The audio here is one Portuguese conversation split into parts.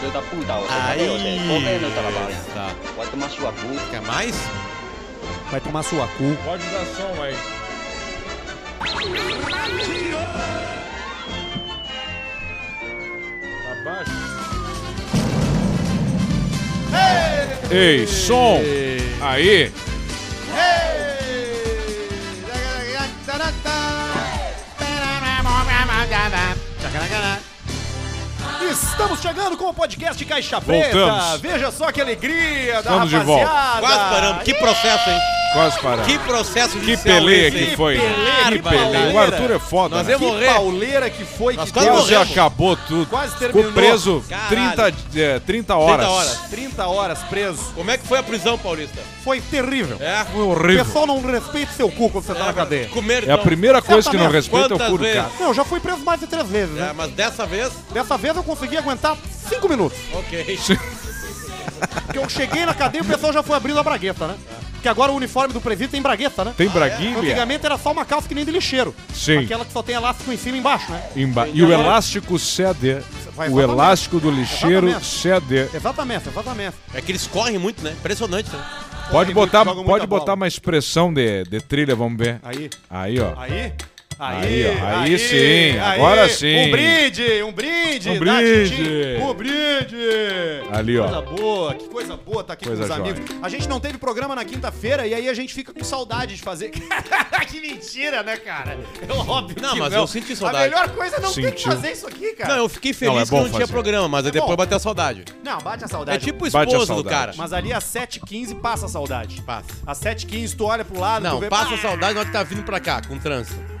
Filho da puta, você Aí. cadê você? Tô vendo, trabalho. Tá. Vai tomar sua cu. Quer mais? Vai tomar sua cu. pode dar som aí. Abaixo. Ei, som! Aí! Estamos chegando com o podcast Caixa Preta. Voltamos. Veja só que alegria da Estamos de volta. rapaziada. Quase paramos. Que processo, hein? Quase paramos. Que processo Que judicial peleia que foi. peleia, Que que peleia. O. Arthur é foda, Nós né? Que morrer. pauleira que foi Nós que quase deu. Quase morremos. acabou tudo. Quase Ficou terminou. preso Caralho. 30, eh, 30 horas. 30 horas. 30 horas preso. Como é que foi a prisão, Paulista? Foi terrível. É? Foi O horrível. pessoal não respeita seu cu quando você tá na cadeia. Comer, É a então. primeira coisa que não Exatamente. respeita é o Quantas cu do vezes? cara. Não, eu já fui preso mais de três vezes, É, né? mas dessa vez, Dessa vez eu consegui aguentar cinco minutos. ok. Porque eu cheguei na cadeia e o pessoal já foi abrindo a bragueta, né? Porque agora o uniforme do presídio tem bragueta, né? Tem braguilha? Antigamente era só uma calça que nem de lixeiro. Sim. Aquela que só tem elástico em cima e embaixo, né? Emba- E o elástico cede. Vai, O elástico do lixeiro Exatamente. cede. Exatamente, exatamente. É que eles correm muito, né? Impressionante, né? Pode botar, muito, pode botar bola. uma expressão de, de trilha, vamos ver. Aí, Aí, ó. aí. Aí, ó, aí sim, agora sim. Um brinde, um brinde. Um brinde. Um brinde. Ali, ó. Coisa boa, que coisa boa tá aqui Coisa com os jóia. amigos. A gente não teve programa na quinta-feira e aí a gente fica com saudade de fazer. que mentira, né, cara? É óbvio Não, que mas não. eu senti saudade. A melhor coisa é não ter que Sentiu. fazer isso aqui, cara. Não, eu fiquei feliz Não, é que não tinha fazer. programa, mas aí É depois bom. bateu a saudade. Não, bate a É saudade. tipo o Bate a esposo do cara. Mas ali às 7h15 passa a saudade. Passa. Às 7h15 tu olha pro lado, tu Não, vê... passa a saudade na hora que tá vindo pra cá, com trânsito.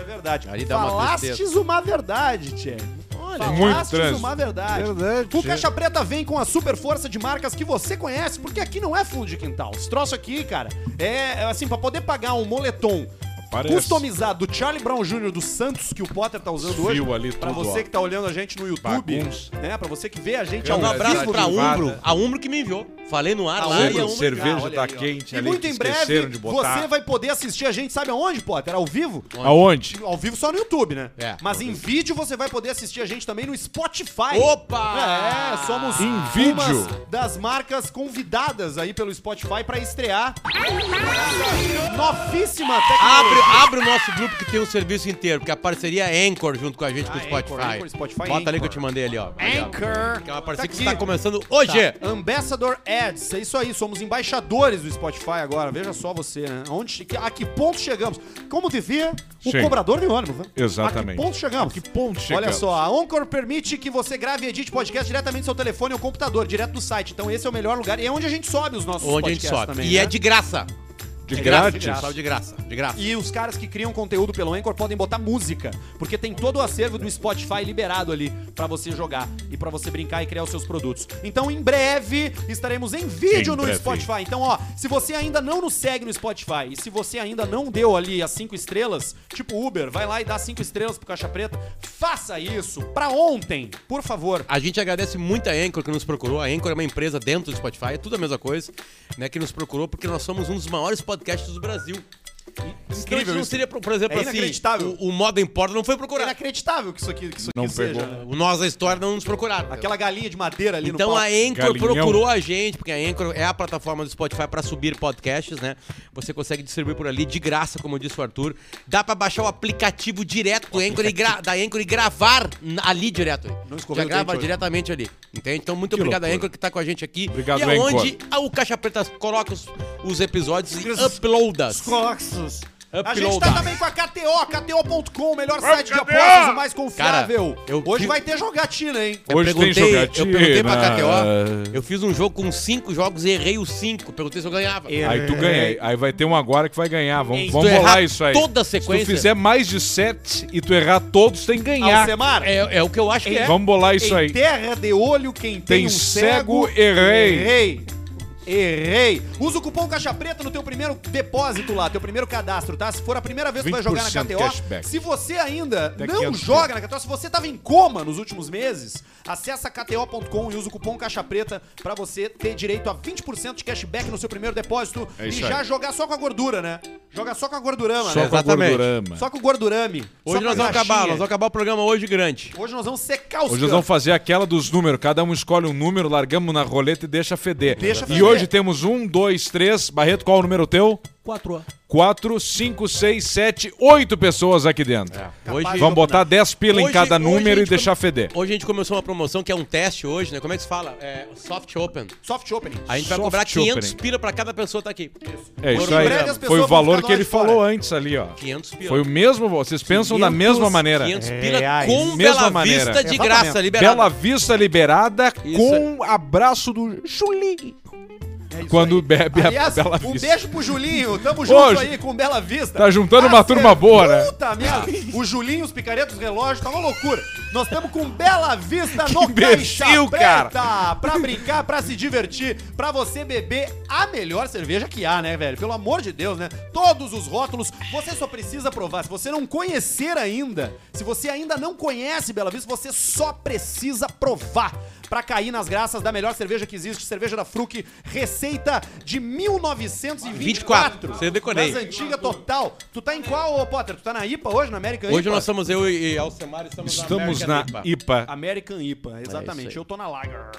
Isso é verdade. Ali dá uma Falastes tristeza. uma verdade, Tchê. Olha, Muito Falastes trânsito. uma verdade. Verdade, O Tchê. Caixa Preta vem com a super força de marcas que você conhece, porque aqui não é fundo de quintal. Esse troço aqui, cara, é é assim, pra poder pagar um moletom Parece. customizado do Charlie Brown Jr. dos Santos, que o Potter tá usando hoje. Fio ali, pra tudo, você ó. que tá olhando a gente no YouTube, Bagunça. né? Pra você que vê a gente Um ao abraço vivo. pra Umbro. A Umbro que me enviou. Falei no ar A lá e a Umbro, Umbro... cerveja Ah, tá aí, quente E ali, muito em breve você vai poder assistir a gente, sabe aonde, Potter? Ao vivo? Aonde? Ao vivo só no YouTube, né? É. Mas em vídeo você vai poder assistir a gente também no Spotify. Opa! É, somos Em vídeo? umas das marcas convidadas aí pelo Spotify pra estrear. Novíssima Abre, tecnologia. abre o nosso grupo que tem o serviço inteiro, porque a parceria é Anchor junto com a gente com o Ah, Spotify. Anchor, Anchor, Spotify, Bota ali Anchor. que eu te mandei ali, ó. Ali. Anchor. Que é uma parceria Tá que está começando hoje. Tá. Ambassador Ads, é isso aí, somos embaixadores do Spotify agora. Veja só você, né? Onde, a que ponto chegamos? Como dizia o Sim. cobrador de ônibus, né? Exatamente. A que ponto chegamos? A que ponto Olha chegamos? só, a Anchor permite que você grave e edite podcast diretamente do seu telefone ou computador, direto do site. Então esse é o melhor lugar e é onde a gente sobe os nossos Onde a gente podcasts sobe. também. e né? é de graça. De De graça, de graça. De graça. De graça. E os caras que criam conteúdo pelo Anchor podem botar música, porque tem todo o acervo do Spotify liberado ali pra você jogar e pra você brincar e criar os seus produtos. Então, em breve estaremos em vídeo Em no breve. Spotify. Então, ó, se você ainda não nos segue no Spotify e se você ainda não deu ali as cinco estrelas, tipo Uber, vai lá e dá cinco estrelas pro Caixa Preta, faça isso pra ontem, por favor. A gente agradece muito a Anchor que nos procurou. A Anchor é uma empresa dentro do Spotify, é tudo a mesma coisa, né? Que nos procurou porque nós somos um dos maiores podcasts do Brasil. Incrível isso. não seria, por exemplo, É assim, inacreditável. o, o Modo Importa não foi É procurado. inacreditável que isso aqui, que isso Não aqui pegou. seja. O Nós da História não nos procuraram. Aquela galinha de madeira ali Então no a palco. Anchor Galinhão. procurou a gente, porque a Anchor é a plataforma do Spotify para subir podcasts, né? Você consegue distribuir por ali de graça, como disse o Arthur. Dá para baixar o aplicativo direto do Anchor e da Anchor e gravar ali direto. Não Já grava diretamente ali. Entende? Então, muito Que obrigado a loucura. Anchor que tá com a gente aqui. Obrigado, e é onde a- o Caixa Preta coloca os, os episódios e uploada. Coxos. A gente tá também com a KTO, KTO.com, o melhor site de apostas, o mais confiável. Cara, eu Hoje vi- vai ter jogatina, hein? Eu Hoje tem perguntei, jogatina. eu perguntei pra KTO, eu fiz um jogo com cinco jogos e errei os cinco. Perguntei se eu ganhava. Aí tu ganha. Aí vai ter um agora que vai ganhar. Vamos, vamos errar isso aí. toda a Se tu sequência- fizer mais de sete e tu errar todos, tem que ganhar. Alcemar, É, é o que eu acho que é. Vamos bolar isso em aí. terra de olho, quem tem, Tem um cego, cego, errei. errei. Errei. Usa o cupom Caixa Preta no teu primeiro depósito lá, teu primeiro cadastro, tá? Se for a primeira vez que tu vai jogar na 20% KTO, cashback. se você ainda Até não 500 joga na KTO, se você tava em coma nos últimos meses, acessa kto.com e usa o cupom Caixa Preta pra você ter direito a 20% de cashback no seu primeiro depósito É e já aí. jogar só com a gordura, né? Joga só com a gordurama, Só né? com a Exatamente. gordurama. Só com o gordurame. Hoje nós vamos acabar, nós vamos acabar o programa hoje grande. Hoje nós vamos secar os Hoje nós vamos fazer aquela dos números. Cada um escolhe um número, largamos na roleta e deixa feder. Deixa e feder. Hoje temos um, dois, três. Barreto, qual é o número teu? Quatro. Quatro, cinco, seis, sete, oito pessoas aqui dentro. Hoje, Capaz. Vamos botar 10 pila em Hoje- cada hoje número e deixar feder. hoje a gente começou uma promoção que é um teste hoje, né? Como é que se fala? É Soft Open. Soft opening. A gente vai Soft cobrar 500 opening. pila pra cada pessoa tá aqui. É isso aí. Foi o valor que ele fora. falou antes ali, ó. 500 pila. Foi o mesmo, vocês pensam da 500 mesma maneira. 500 pila Reais. com Mesma Bela maneira. Vista de Exatamente. graça, liberada. Bela Vista liberada Isso com abraço do Julinho. Quando bebe Aliás, a Bela um Vista. beijo pro Julinho. Tamo junto Hoje. aí com Bela Vista. Tá juntando uma turma boa, né? Puta merda. O Julinho, os picaretos, os relógios, tá uma loucura. Nós estamos com Bela Vista no imbecil, Caixa Preta. Pra brincar, pra se divertir, pra você beber a melhor cerveja que há, né, velho? Pelo amor de Deus, né? Todos os rótulos, você só precisa provar. Se você não conhecer ainda, se você ainda não conhece Bela Vista, você só precisa provar pra cair nas graças da melhor cerveja que existe, cerveja da Fruc, receita de 1924. Você decorei. Das antiga total. Tu tá em qual, ô, Potter? Tu tá na IPA hoje, na American Hoje IPA? nós somos eu e Alcemar estamos, Estamos na na American IPA. American IPA, É exatamente. aí. Eu tô na Lager.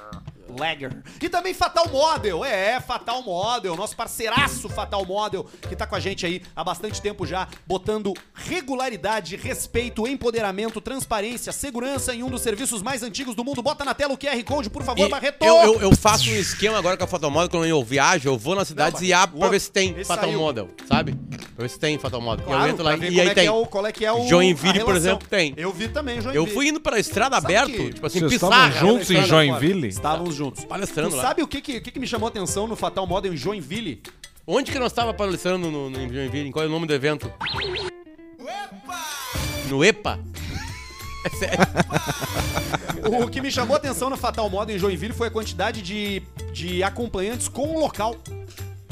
Lager. E também Fatal Model, é, Fatal Model, nosso parceiraço Fatal Model, que tá com a gente aí há bastante tempo já, botando regularidade, respeito, empoderamento, transparência, segurança em um dos serviços mais antigos do mundo. Bota na tela o QR Code, por favor, E Barreto! eu, eu, eu faço um esquema agora com a Fatal Model, quando eu viajo, eu vou nas cidades Não, e abro pra ver se tem Fatal saiu. Model, sabe? Pra ver se tem Fatal Model. Claro, eu entro lá e aí é que tem. é o, qual é que é o Joinville, por exemplo, tem. Eu vi também Joinville. Eu fui indo pra estrada aberto, que- tipo assim, Vocês pissarra. estavam juntos em Joinville? Estávamos juntos. Palestrando Tu lá. sabe o que, que, o que, que me chamou a atenção no Fatal Model em Joinville? Onde que nós tava palestrando no, no, em Joinville? Qual é o nome do evento? No EPA? É sério. O que me chamou a atenção no Fatal Model em Joinville foi a quantidade de, de acompanhantes com o local.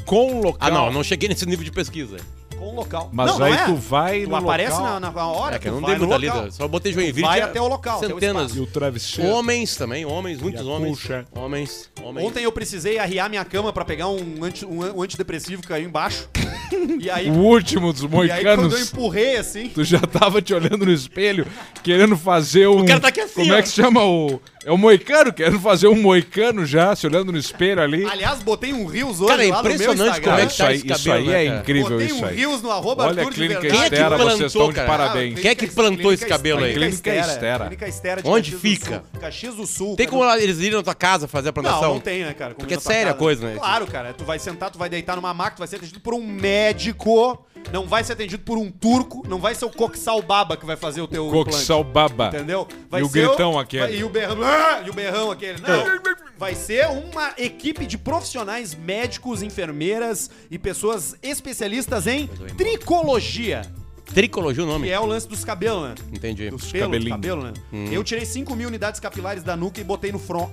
Com local. Ah, não, não cheguei nesse nível de pesquisa. Com o local. Mas não, aí não é. tu vai Tu no aparece local. na, na hora É que eu tu não vai dei no muita lida. Só botei Joinville. vai tinha até o local, o Centenas. E o travesseiro. Homens também, homens, muitos homens. colcha. Homens, homens. Ontem eu precisei arriar minha cama pra pegar um, anti, um, um antidepressivo que caiu embaixo. e aí, O último dos e aí quando eu moicanos. empurrei assim, Tu já tava te olhando no espelho, querendo fazer um. cara tá aqui assim, Como ó. é que se chama o. É o moicano, querendo fazer um moicano já, se olhando no espelho ali. aliás, botei um Rios hoje Cara, é lá no meu impressionante como é que isso tá isso cabelo, aí né, é incrível, Botei isso um aí. Rios no arroba Olha a Arthur clínica é que Estera, vocês plantou, estão de parabéns. Quem é que plantou esse cabelo aí? Clínica Estera. Clínica Estera de Onde Caxias fica? Do Sul. Caxias do Sul. Tem cara. como eles irem na tua casa fazer a Não, plantação? não tem, né, cara? Porque é séria a coisa, né? Claro, cara. Tu vai sentar, tu vai deitar numa maca, tu vai ser atendido por um médico. Não vai ser atendido por um turco. Não vai ser o Coxal Baba que vai fazer o teu. Coxal baba. Entendeu? Vai E o ser gritão aquele. vai- E o berrão. Ah! E o berrão aquele. Não. Vai ser uma equipe de profissionais médicos, enfermeiras e pessoas especialistas em tricologia. Tricologia o nome? Que é o lance dos cabelos, né? Entendi. Dos cabelinho. cabelo, né? Hum. Eu tirei 5 mil unidades capilares da nuca e botei no front.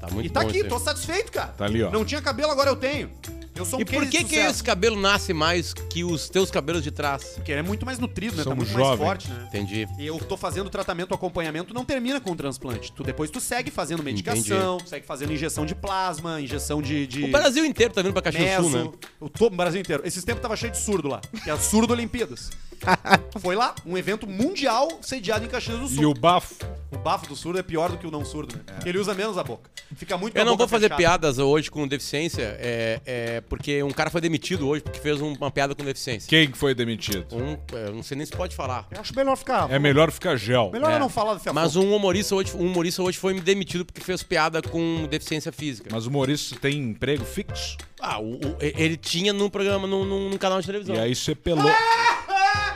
Tá muito E tá bom aqui, tô satisfeito, cara. Tá ali, ó. Não tinha cabelo, agora eu tenho. Eu sou um E por case que de que sucesso. esse cabelo nasce mais que os teus cabelos de trás? Porque ele é muito mais nutrido, né? Somos tá muito jovens. mais forte, né? Entendi. E eu tô fazendo tratamento, acompanhamento, não termina com o transplante. Tu, depois tu segue fazendo medicação, segue fazendo injeção de plasma, injeção de... de O Brasil inteiro tá vindo pra Caxias do. Sul, né? O, todo o Brasil inteiro. Esses tempos tava cheio de surdo lá. Que é surdo Olimpíadas. Foi lá, um evento mundial sediado em Caxias do Sul. E o bafo? O bafo do surdo é pior do que o não surdo, né? Ele usa menos a boca. Fica muito com Eu a não boca vou fazer fechada. piadas hoje com deficiência, é, é porque um cara foi demitido hoje porque fez um- uma piada com deficiência. Quem que foi demitido? Um, é, eu não sei nem se pode falar. Eu acho melhor ficar. É melhor ficar gel. Melhor É. eu não falar do Mas um humorista hoje, um humorista hoje foi demitido porque fez piada com deficiência física. Mas o Maurício tem emprego fixo. Ah, o- o- ele tinha num programa, num, num- num canal de televisão. E aí você pelou.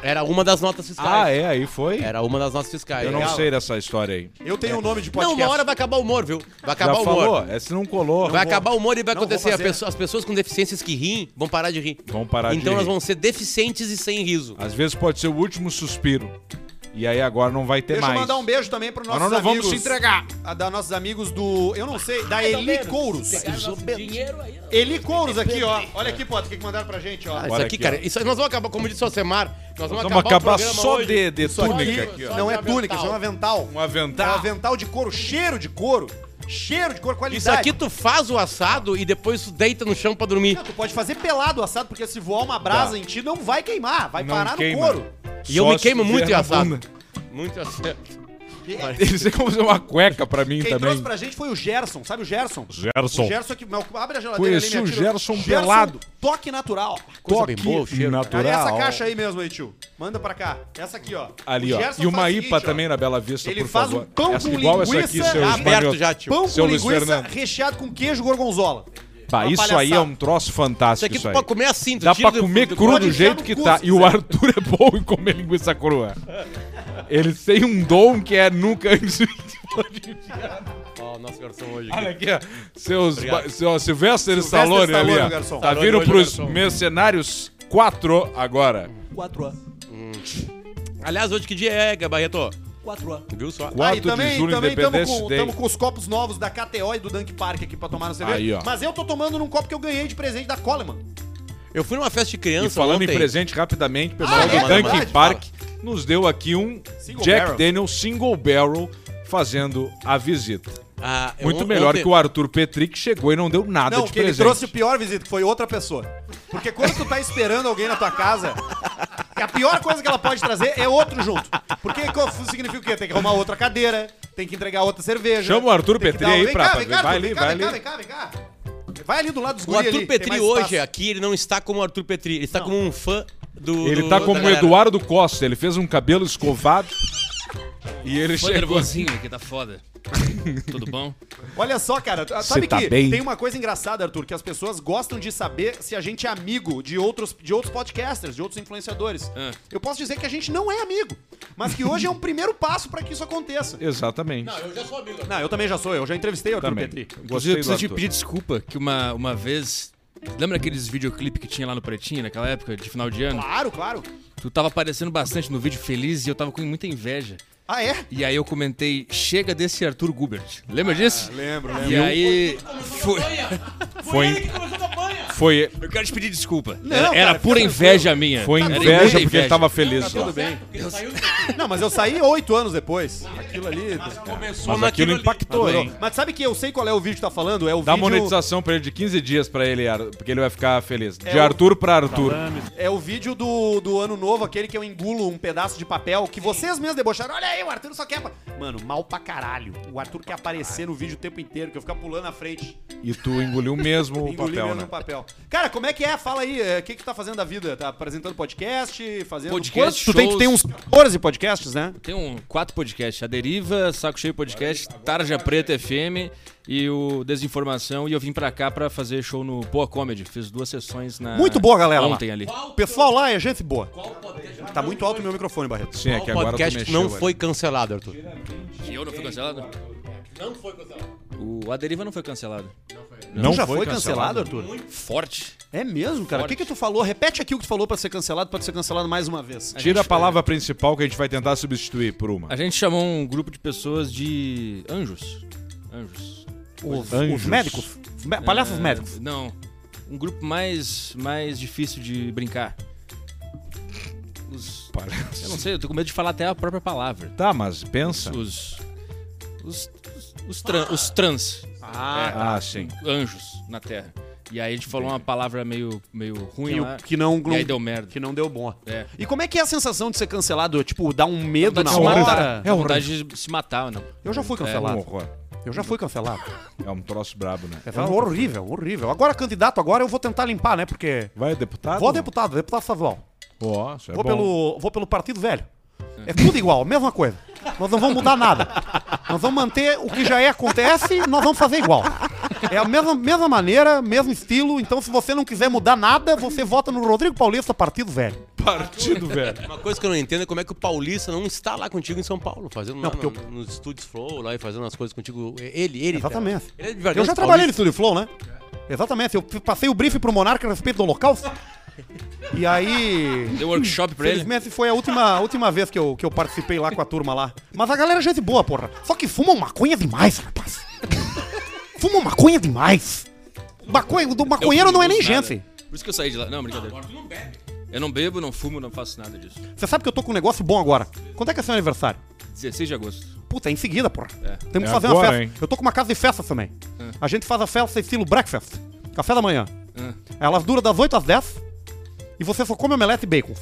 Era uma das notas fiscais. Ah, é? Aí foi? Era uma das notas fiscais. Eu não legal. sei dessa história aí. Eu tenho o nome de Não, podcast. uma hora vai acabar o humor, viu? Vai acabar Já o humor. falou? É se não colou. Vai acabar o humor e vai Não vou acontecer. a fazer. pessoa- as pessoas com deficiências que riem vão parar de rir. Vão parar de então elas vão ser deficientes e sem riso. Às vezes pode ser o último suspiro. E aí agora não vai ter Deixa mais. eu mandar um beijo também para nossos nós não amigos. vamos se entregar. A da nossos amigos do. Eu não sei, da Eli Couros. Eli Couros aqui, ó. Olha aqui, Potter, o que que mandaram pra gente, ó. Ah, isso aqui, aqui, cara, ó. isso aí nós vamos acabar, como disse o Semar, nós vamos, Vamos acabar o programa só hoje. de, de túnica aqui, ó. não é túnica, isso é um avental. Um É um avental. avental de couro, cheiro de couro. Cheiro de couro, qualidade. Isso aqui tu faz o assado e depois tu deita no chão pra dormir. Não, tu pode fazer pelado o assado, porque se voar uma brasa Tá. em ti, não vai queimar, vai Não parar queima. no couro. E eu Só me se queimo muito em assado. Muito assado. Eles é como fazer uma cueca pra mim Quem também. trouxe pra gente foi o Gerson, sabe o Gerson? Gerson. O Gerson que meu, abre a geladeira Conheci ali, o atira. Gerson pelado. Toque natural. Coisa bem Toque boa, o cheiro. natural. Ali, essa caixa aí mesmo aí, tio. Manda pra cá. Essa aqui, ó. Ali, ó. Gerson E uma IPA seguinte, ó. também na Bela Vista, Ele por faz favor. um pão essa, com igual essa aqui, linguiça seu aberto já, tio. Pão Seu com linguiça recheado com queijo gorgonzola. Bah, Uma isso aí é palhaçada. um troço Isso fantástico. aqui Isso tu pode comer assim, tu Dá pra comer do- cru do jeito que tá. E o quiser. Arthur é bom em comer linguiça crua. Eles têm um dom que é nunca antes de Ó, o nosso garçom hoje Olha aqui. ó. Seus, ba- seu Sylvester Sylvester Stallone ali, Stallone, ó. Tá Stallone vindo pros garçom. mercenários 4 agora. 4 anos. Aliás, hoje que dia é, Gabarreto? 4 anos. Viu só? 4 Ah, e de também, julho, também estamos Independence com, Day. tamo com os copos novos da KTO e do Dunk Park aqui pra tomar no cerveja. Aí, ó. Mas eu tô tomando num copo que eu ganhei de presente da Coleman. Eu fui numa festa de criança E falando ontem. em presente, rapidamente, o pessoal Ah, do é? Dunkin' Verdade, Park nos deu aqui um Single Jack barrel. Daniel Single Barrel fazendo a visita. Ah, eu- Muito on- melhor ontem- que o Arthur Petri, que chegou e não deu nada Não, de que ele presente. trouxe o pior visita, que foi outra pessoa. Porque quando tu tá esperando alguém na tua casa, a pior coisa que ela pode trazer é outro junto. Porque significa o quê? Tem que arrumar outra cadeira, tem que entregar outra cerveja. Chama o Arthur Petri aí vem pra- cá, vem cá, vai ali, vem cá, vai vem cá, ali. vem cá, vem cá. Vai ali do lado dos O guri Arthur ali, Petri hoje espaço. aqui, ele não está como o Arthur Petri, ele está Não. como um fã do. Ele tá da como o. Eduardo Costa, ele fez um cabelo escovado e ele Foi chegou... nervosinho aqui, tá foda. Tudo bom? Olha só, cara, sabe tá que bem? tem uma coisa engraçada, Arthur, que as pessoas gostam de saber se a gente é amigo de outros, de outros podcasters, de outros influenciadores. Ah. Eu posso dizer que a gente não é amigo, mas que hoje é um primeiro passo pra que isso aconteça. Exatamente. Eu já sou amigo. Não, eu também já sou, eu já entrevistei o Arthur Também. Petri. Inclusive, Gostei eu preciso te pedir desculpa que uma, uma vez. Lembra aqueles videoclipes que tinha lá no Pretinho, naquela época de final de ano? Claro, claro. Tu tava aparecendo bastante no vídeo feliz e eu tava com muita inveja. Ah, é? E aí eu comentei, chega desse Arthur Gubert. Lembra disso? Lembro, E aí. Foi, Foi, foi, eu quero te pedir desculpa. Não, era cara, era fica pura tranquilo. inveja minha. foi inveja porque ele tava feliz lá. Tudo bem. Não, mas eu saí oito anos depois. Aquilo ali. Mas aquilo impactou, hein? Mas sabe que eu sei qual é o vídeo que tá falando? É o Dá vídeo. monetização pra ele de 15 dias pra ele, porque ele vai ficar feliz. De É o- Arthur pra Arthur. É o vídeo do, do ano novo, aquele que eu engulo um pedaço de papel, que vocês mesmos debocharam. Olha aí, o Arthur só quer. pa-" Mano, mal pra caralho. O Arthur quer aparecer no vídeo o tempo inteiro, que eu ficar pulando na frente. E tu engoliu mesmo o papel, mesmo né? no papel. Cara, como é que é? Fala aí, é, o que que tu tá fazendo da vida? Tá apresentando podcast, fazendo... Podcast, Quantos? Tu tem, tu shows. tem uns 14 podcasts, né? Tem um quatro podcasts: A Deriva, Saco Cheio Podcast, Tarja Preta FM e o Desinformação. E eu vim pra cá pra fazer show no Boa Comedy. Fiz duas sessões na. Muito boa, galera, lá. Ontem ali. O pessoal lá é gente boa. Tá muito alto o meu microfone, Barreto. Sim, é que O agora tu podcast mexeu. não velho. foi cancelado, Arthur. E eu não fui cancelado? Não foi cancelado. O A Deriva não foi cancelado. Não tu já foi, cancelado, Arthur? Forte. É mesmo, cara? O que que tu falou? Repete aqui o que tu falou pra ser cancelado, pode ser cancelado mais uma vez. Tira a palavra principal que a gente vai tentar substituir por uma. A gente chamou um grupo de pessoas de anjos. Anjos. Os, Anjos. os médicos? Me- Palhaços É, médicos. Não. Um grupo mais, mais difícil de brincar. Os. Eu não sei, eu tô com medo de falar até a própria palavra. Tá, mas pensa. Os. Os. Os, tran- os trans. Ah, sim. Anjos na Terra. E aí a gente falou uma palavra meio, meio ruim Que, lá. que não, E aí deu merda. que não deu bom. É. E como é que é a sensação de ser cancelado? Tipo, dá um medo na hora? É vontade de se matar, não. Eu já fui É um cancelado. horror. Eu já fui cancelado. É um troço brabo, né? É horrível, horrível. Agora, candidato, agora eu vou tentar limpar, né? Porque. Vai, deputado? Vou a deputado, deputado estadual. Ó, isso é vou, bom. pelo, vou pelo Partido Velho. É tudo igual, mesma coisa. Nós não vamos mudar nada. Nós vamos manter o que já é, acontece, nós vamos fazer igual. É a mesma, mesma maneira, mesmo estilo. Então, se você não quiser mudar nada, você vota no Rodrigo Paulista, Partido Velho. Partido, velho. Uma coisa que eu não entendo é como é que o Paulista não está lá contigo em São Paulo, fazendo lá porque no- nos estúdios Flow, lá e fazendo as coisas contigo. Ele, ele. Exatamente. Ele é Eu já trabalhei no. Estúdio Flow, né? Exatamente. Eu passei o briefing pro Monarca a respeito do Holocausto. E aí. Deu workshop pra ele. Infelizmente foi a última, a última vez que eu, que eu participei lá com a turma lá. Mas a galera é gente boa, porra. Só que fumam maconha demais, rapaz. fumam maconha demais. Maconha, do maconheiro não é nem gente. Por isso que eu saí de lá. Não, brincadeira. Eu não bebo, não fumo, não faço nada disso. Você sabe que eu tô com um negócio bom agora. Quando é que é seu aniversário? 16 de agosto. Puta, é em seguida, porra. É. Temos que É fazer agora, uma festa. hein? Eu tô com uma casa de festa também. A gente faz a festa estilo breakfast. Café da manhã. Ah. Elas duram das 8 às 10 e você só come omelete e bacon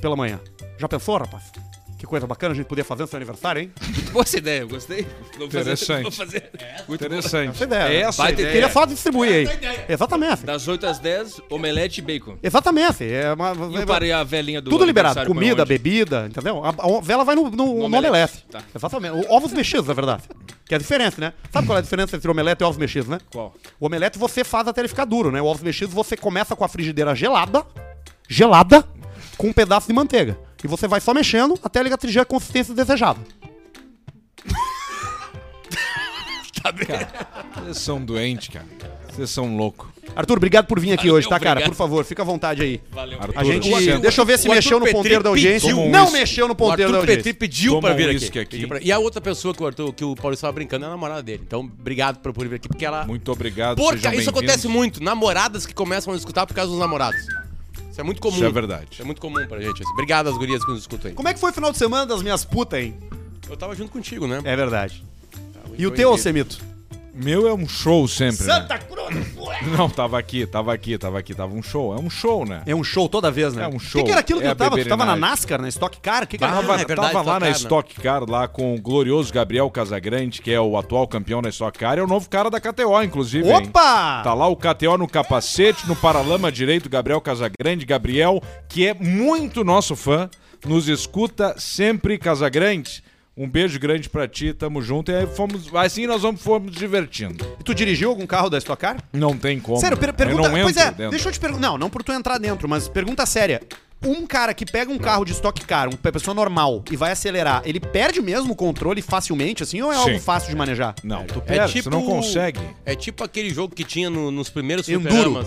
pela manhã. Já pensou, rapaz? Que coisa bacana a gente poder fazer no seu aniversário, hein? Muito boa essa ideia, eu gostei. Vou fazer, Interessante. Vou fazer. Muito Interessante. Essa ideia. É essa Baita ideia. Queria só distribuir aí. Exatamente. Das 8 às 10, omelete e bacon. Exatamente. É uma, E eu parei a velhinha do tudo liberado. Comida, bebida, entendeu? A, a vela vai no, no, no omelete. omelete. Tá. Exatamente. Ovos mexidos, na verdade. Que é a diferença, né? Sabe qual é a diferença entre omelete e ovos mexidos, né? Qual? O omelete você faz até ele ficar duro, né? O ovos mexidos você começa com a frigideira gelada, gelada, com um pedaço de manteiga. E você vai só mexendo até ele atingir a consistência desejada. Vocês são doentes, cara. Vocês são loucos. Arthur, obrigado por vir aqui Valeu, hoje, tá, cara? obrigado. Por favor, fica à vontade aí. Valeu. Arthur, A gente. Deixa eu ver se o mexeu no ponteiro da audiência. Não mexeu no O ponteiro da Arthur audiência. Petri pediu Toma pra vir um aqui. aqui. E a outra pessoa que o, Arthur, que o Paulo estava brincando é a namorada dele. Então, obrigado por, vir aqui, porque ela. Muito obrigado. Porque isso acontece muito. Namoradas que começam a escutar por causa dos namorados. Isso é muito comum. Isso é verdade. Isso é muito comum pra gente. Obrigado às gurias que nos escutam aí. Como é que foi o final de semana das minhas putas, hein? Eu tava junto contigo, né? É verdade. E o teu, incrível. Meu é um show sempre, né? Santa Cruz! Não, tava aqui, tava aqui, tava aqui, tava um show. É um show, né? É um show toda vez, né? É um O show. que, que era aquilo que É eu a tava? Tu tava na. NASCAR, na Stock Car? O que, que era? Tava, é verdade, tava lá na Car, né? Stock Car, lá com o glorioso Gabriel Casagrande, que é o atual campeão da Stock Car, é o novo cara da KTO, inclusive. hein? Opa! Tá lá o KTO no capacete, no paralama direito, Gabriel Casagrande. Gabriel, que é muito nosso fã, nos escuta sempre, Casagrande. Um beijo grande pra ti, tamo junto. E aí fomos, assim nós vamos fomos divertindo. E tu dirigiu algum carro da Stock Car? Não tem como. Sério, per Eu pergunta. não pois é, dentro. deixa eu te perguntar. Não, não por tu entrar dentro, mas pergunta séria. Um cara que pega um carro de Stock Car, uma pessoa normal, e vai acelerar, ele perde mesmo o controle facilmente, assim, ou é algo Sim. fácil de manejar? Não, tu É perde, tipo- você não consegue. É tipo aquele jogo que tinha no- nos primeiros Enduro. fliperamas.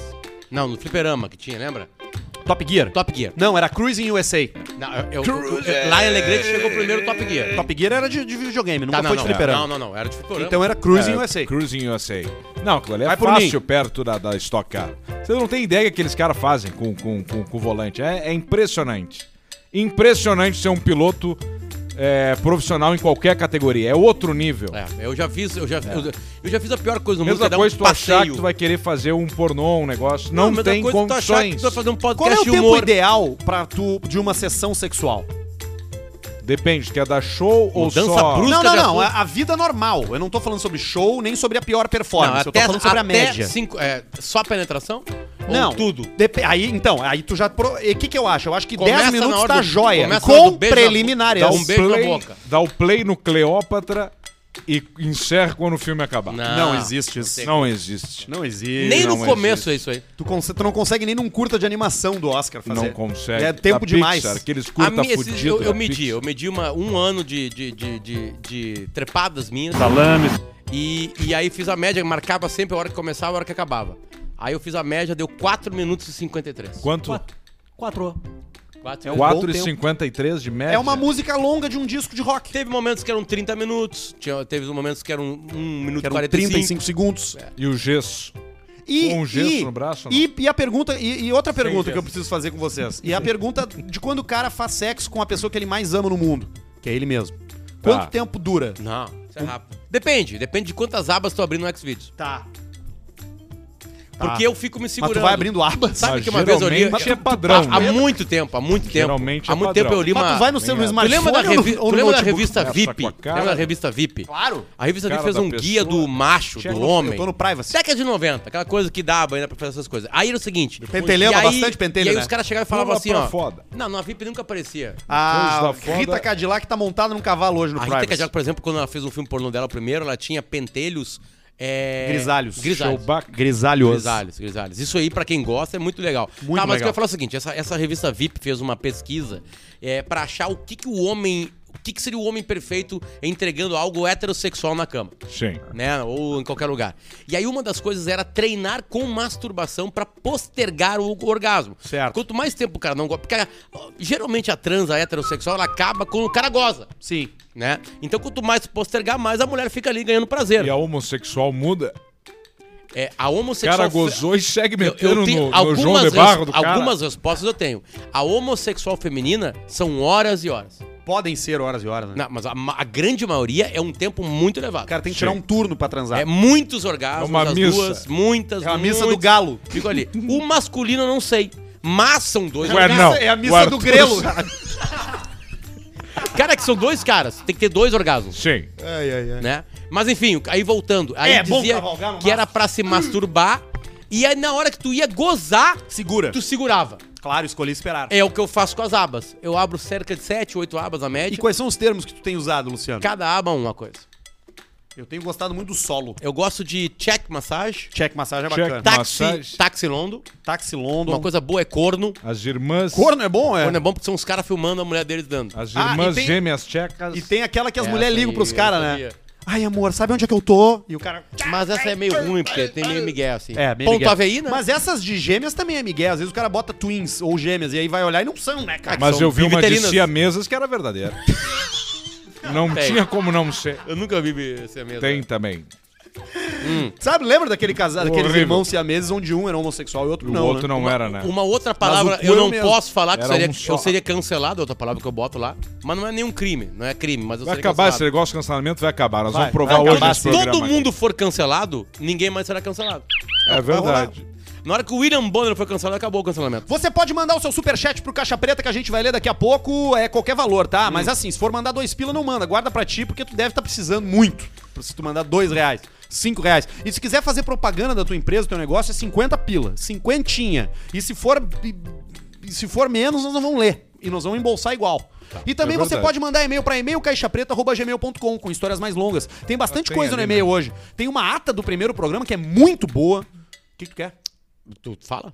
Não, no fliperama que tinha, lembra? Top Gear? Top Gear. Não, era Cruising USA. Não, eu, eu, eu- lá em Alegrete chegou primeiro o Top Gear. Top Gear era de, de videogame, nunca Tá, não, foi não, de fliperama. não, não, não, era de fliperama. Então era Cruising É, USA. Cruising USA. Não, aquilo ali é Vai fácil mim. perto da, da Stock Car. Você não tem ideia que aqueles caras fazem com, com, com, com o volante. É, é impressionante. Impressionante ser um piloto é, profissional em qualquer categoria. É outro nível. É, eu já fiz, eu já, eu, eu já fiz a pior coisa no mundo, Mesma é dar um coisa tu achar passeio. que tu vai querer fazer um pornô, um negócio. Não, mesma tem coisa tu achar que condições. tu vai fazer um Qual é podcast o de tempo humor. ideal pra tu de uma sessão sexual? Depende, quer dar show ou Mudança só... brusca. Não, não, de não. A, a vida normal. Eu não tô falando sobre show, nem sobre a pior performance. Não, eu tô falando sobre a até média. Cinco, é, só penetração? Não, Ou tudo? Dep- aí, então, aí tu já. pro- E o que, que eu acho? Eu acho que Começa 10 na minutos hora tá do- joia. começa na hora Com do beijo na- preliminares. dá um beijo na boca. dá o play no Cleópatra e encerra quando o filme acabar. Não existe isso. Não existe. Não existe. Nem no não começo é isso aí. Tu, tu não consegue nem num curta de animação do Oscar fazer. Não consegue. É tempo Da demais. Pixar, aqueles A curta minha- esses- fudido eu, eu medi, Pixar. eu medi uma, um ano de, de, de, de, de trepadas minhas. Salames. E, e aí fiz a média, marcava sempre a hora que começava e a hora que acabava. Aí eu fiz a média, deu 4 minutos e 53. Quanto? Quatro. Quatro. É um bom 4 e tempo. 53 de média. É uma música longa de um disco de rock. Teve momentos que eram 30 minutos, tinha, teve momentos que eram 1 minuto Que e eram 45. 35 segundos. E o gesso? E, Com um gesso e, no braço? E, e a pergunta, e, e outra pergunta que eu preciso fazer com vocês. E a pergunta de quando o cara faz sexo com a pessoa que ele mais ama no mundo, que é ele mesmo. Quanto Tá. tempo dura? Não, isso é rápido. Depende, depende de quantas abas tu abrir no Xvideos. Tá. Porque eu fico me Mas segurando. tu vai abrindo abas. Sabe Mas que uma vez eu li. geralmente é padrão, Há, há né? muito tempo, há muito tempo. Geralmente há é muito padrão. tempo eu li Mas uma. tu vai no seu no Tu Tu smartphone lembra da, ou no- revi... ou tu no lembra da revista VIP? a. Lembra da revista VIP? Claro. A revista VIP fez um guia do macho, Chega do no- homem. Eu tô no privacy. Década de 90, aquela coisa que dava ainda pra fazer essas coisas. Aí era o seguinte. Pentelhama, aí- bastante pentelho, E aí né? os caras chegavam e falavam assim, ó. foda. Não, na VIP nunca aparecia. A Coisa da foda. Rita Cadillac tá montada num cavalo hoje no A Rita privacy. Cadillac, por exemplo, quando ela fez um filme pornô dela primeiro, ela tinha pentelhos. É... Grisalhos. Grisalhos. Showback. Grisalhos. Grisalhos, grisalhos. Isso aí, pra quem gosta, é muito legal. Muito tá, mas o que eu legal. ia falar é o seguinte: essa, essa revista VIP fez uma pesquisa é, para achar o que, que o homem. O que, que seria o homem perfeito entregando algo heterossexual na cama, Sim. né? Ou em qualquer lugar. E aí uma das coisas era treinar com masturbação pra postergar o orgasmo. Certo. Quanto mais tempo o cara não gosta. Porque ó, geralmente a transa heterossexual ela acaba quando o cara goza, Sim. né? Então quanto mais postergar, mais a mulher fica ali ganhando prazer. E a homossexual muda. É, a O homossexual. cara gozou e segue Eu, metendo eu tenho no, no João de Barro do cara. algumas respostas eu tenho. A homossexual feminina são horas e horas. Podem ser horas e horas, né? Não, mas a, ma- a grande maioria é um tempo muito elevado. Cara tem que tirar um turno pra transar. É muitos orgasmos, É uma as missa. duas, muitas, É a missa muitos. do galo. Fico ali. O masculino eu não sei. Mas são dois. Ué, orgasmos. não. É a missa O do Arthur- grelo. Cara, é que são dois caras. Tem que ter dois orgasmos. Sim. ai, ai, ai. Né? Mas enfim, aí voltando. Aí É bom dizia cavalgar no que era pra se masturbar. E aí na hora que tu ia gozar, Segura. tu segurava. Claro, escolhi esperar. É o que eu faço com as abas. Eu abro cerca de 7, 8 abas E média. quais são os termos que tu tem usado, Luciano? Cada aba uma coisa. Eu tenho gostado muito do solo. Eu gosto de check massage, Check massagem é Check bacana. taxi, Massage. taxi londo. Táxi London. Uma coisa boa é corno. As irmãs. Corno é bom, é? Corno é bom porque são os caras filmando a mulher deles dando. As Ah, irmãs e tem- gêmeas tchecas. E tem aquela que as Essa mulheres ligam pros caras, né? Ai, amor, sabe onde é que eu tô? E o cara. Mas essa é meio ruim, porque tem meio miguel, assim. É, meio Ponto Miguel. AVI, né? Mas essas de gêmeas também é Miguel. Às vezes o cara bota twins ou gêmeas e aí vai olhar e não são, né, cara? Mas são eu vi uma de siamesas que era verdadeira. Não Tem. tinha como não ser. Eu nunca vi esse mesmo. Tem também. Sabe, lembra daquele casal, daqueles Horrível. irmãos siameses onde um era homossexual e outro O não, outro né? não era, né? Uma outra palavra, o eu não o mesmo. posso falar que seria, um eu seria cancelado, outra palavra que eu boto lá. Mas não é nenhum crime, não é crime, mas eu Vai seria acabar esse cancelado. negócio de cancelamento, vai acabar. Nós Vai, vamos provar hoje programa. Todo aqui. mundo for cancelado, ninguém mais será cancelado. É verdade. Na hora que o William Bonner foi cancelado, acabou o cancelamento. Você pode mandar o seu superchat pro Caixa Preta que a gente vai ler daqui a pouco, é qualquer valor, tá? Mas assim, se for mandar dois pila, não manda. Guarda pra ti, porque tu deve estar precisando muito. Se tu mandar dois reais, cinco reais. E se quiser fazer propaganda da tua empresa, do teu negócio, é 50 pila. Cinquentinha. E se for, e se for menos, nós não vamos ler. E nós vamos embolsar igual. e também é você pode mandar e-mail pra e-mail caixapreta.gmail.com com histórias mais longas. Tem bastante coisa no ali, e-mail hoje. Tem uma ata do primeiro programa que é muito boa. O que, que tu quer? Tu fala?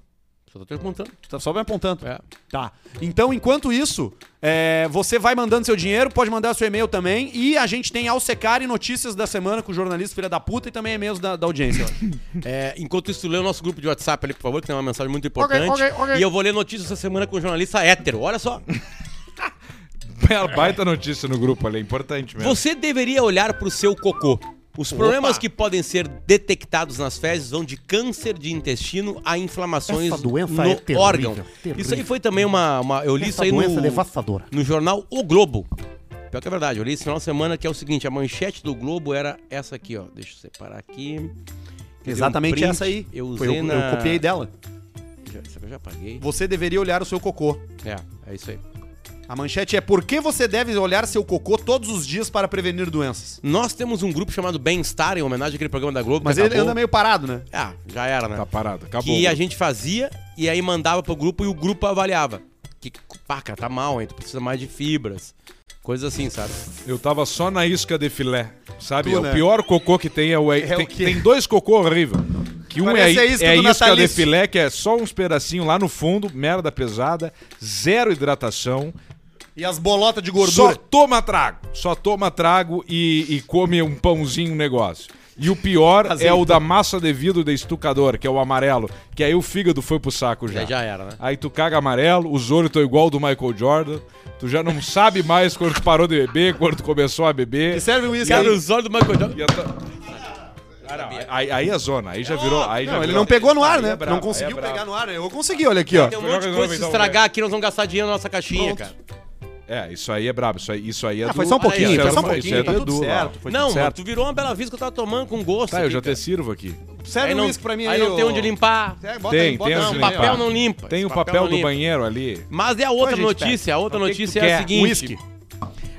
Só tô te perguntando. Tu tá só me apontando. É. Tá. Então, enquanto isso, é, você vai mandando seu dinheiro, pode mandar seu e-mail também. E a gente tem Alsecar e notícias da semana com o jornalista Filha da Puta e também e-mails da, da audiência. É, enquanto isso, lê o nosso grupo de WhatsApp ali, por favor, que tem uma mensagem muito importante. ok, ok. E eu vou ler notícias essa semana com o jornalista hétero. Olha só. Baita notícia no grupo ali, é importante mesmo. Você deveria olhar pro seu cocô. Os problemas que podem ser detectados nas fezes vão de câncer de intestino a inflamações Essa doença no é terrível, órgão. terrível. Isso aí foi também uma. uma- eu li isso aí no, é devastadora. no jornal O Globo. Pior que é verdade, eu li esse final de semana que é o seguinte: a manchete do Globo era essa aqui, ó. Deixa eu separar aqui. Um Exatamente print, essa aí. Eu Foi, usei eu, na... eu copiei dela. Já, eu já paguei. Você deveria olhar o seu cocô. É, é isso aí. A manchete é por que você deve olhar seu cocô todos os dias para prevenir doenças. Nós temos um grupo chamado Bem-Estar, em homenagem àquele programa da Globo. Mas que ele acabou. anda meio parado, né? Ah, já era, né? Tá parado, acabou. que a gente fazia e aí mandava pro grupo e o grupo avaliava. Que, pá, cara, tá mal, hein? Tu precisa mais de fibras. Coisas assim, sabe? Eu tava só na isca de filé, sabe? Tu, É né? O pior cocô que tem é o... É tem, o tem dois cocô horríveis. Que um é, Parece a- a isca é a isca de filé, que é só uns pedacinhos lá no fundo, merda pesada, zero hidratação. E as bolotas de Só gordura. toma trago. Só toma trago e, e come um pãozinho, um negócio. E o pior é Azeitona. o da massa de vidro de estucador, que é o amarelo. Que aí o fígado foi pro saco já. Já, já era, né? Aí tu caga amarelo, os olhos estão igual ao do Michael Jordan. Tu já não sabe mais quando tu parou de beber, quando tu começou a beber. Que serve o uísque Cara, aí. os olhos do Michael Jordan. Ah, não, aí, aí é zona, aí já virou. Aí já Não, ele virou- não pegou no ar, Aí né? é brabo, não conseguiu é pegar no ar. Eu consegui, olha aqui, ó. Tem um monte de coisa se então, estragar aqui, nós vamos gastar dinheiro na nossa caixinha, Pronto. cara. É, isso aí é brabo. Isso aí, isso aí é Ah, do- foi só um pouquinho, isso foi só um pouquinho, isso é tá do tudo Edu certo. Foi não, tudo certo. tu virou uma bela vista que eu tava tomando com gosto. Tá, eu aqui, já cara. te sirvo aqui. Serve não, uísque pra mim aí aí, não tem onde limpar. É, bota Tem, aí, bota tem aí. Não, onde papel limpar. não limpa. Tem o papel do limpa. banheiro ali. Mas é a outra notícia. A outra Então, notícia é a seguinte: Whisky.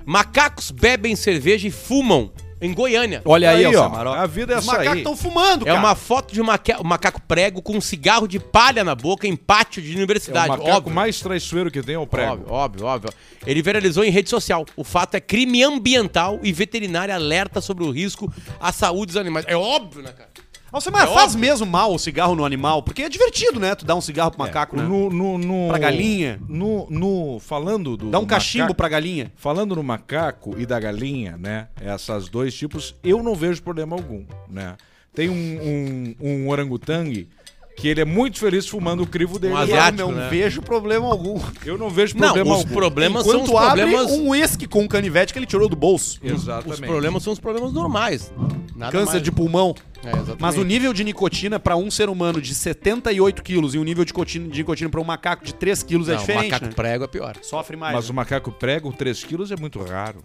macacos bebem cerveja e fumam em Goiânia. Olha aí, Aí, ó, a vida é Os essa macacos aí. estão fumando, É cara. uma foto de um maca- um macaco prego com um cigarro de palha na boca em pátio de É o universidade. macaco óbvio. mais traiçoeiro que tem é o prego. Óbvio, óbvio, óbvio. Ele viralizou em rede social. O fato é crime ambiental e veterinária alerta sobre o risco à saúde dos animais. É óbvio, né, cara? Alcemar, É faz óbvio. mesmo mal o cigarro no animal, porque é divertido, né? Tu dá um cigarro pro macaco, né? No, no, no- Pra galinha. No, no- falando do. Dá um do cachimbo macaco- pra galinha. Falando no macaco e da galinha, né? Essas dois tipos, eu não vejo problema algum, né? Tem um, um, um orangotangue que ele é muito feliz fumando o crivo dele. Um asiático, não né? vejo problema algum. Eu não vejo Não, problema os algum. problemas são os Enquanto abre problemas. um uísque com um canivete que ele tirou do bolso. Exatamente. Os problemas são os problemas normais. Nada Câncer mais. de pulmão. É. Mas o nível de nicotina pra um ser humano de 78 quilos e o nível de nicotina, de nicotina pra um macaco de 3 quilos é Não, diferente, macaco né? prego é pior. Sofre mais. Mas né? o macaco prego, 3 quilos, é muito raro.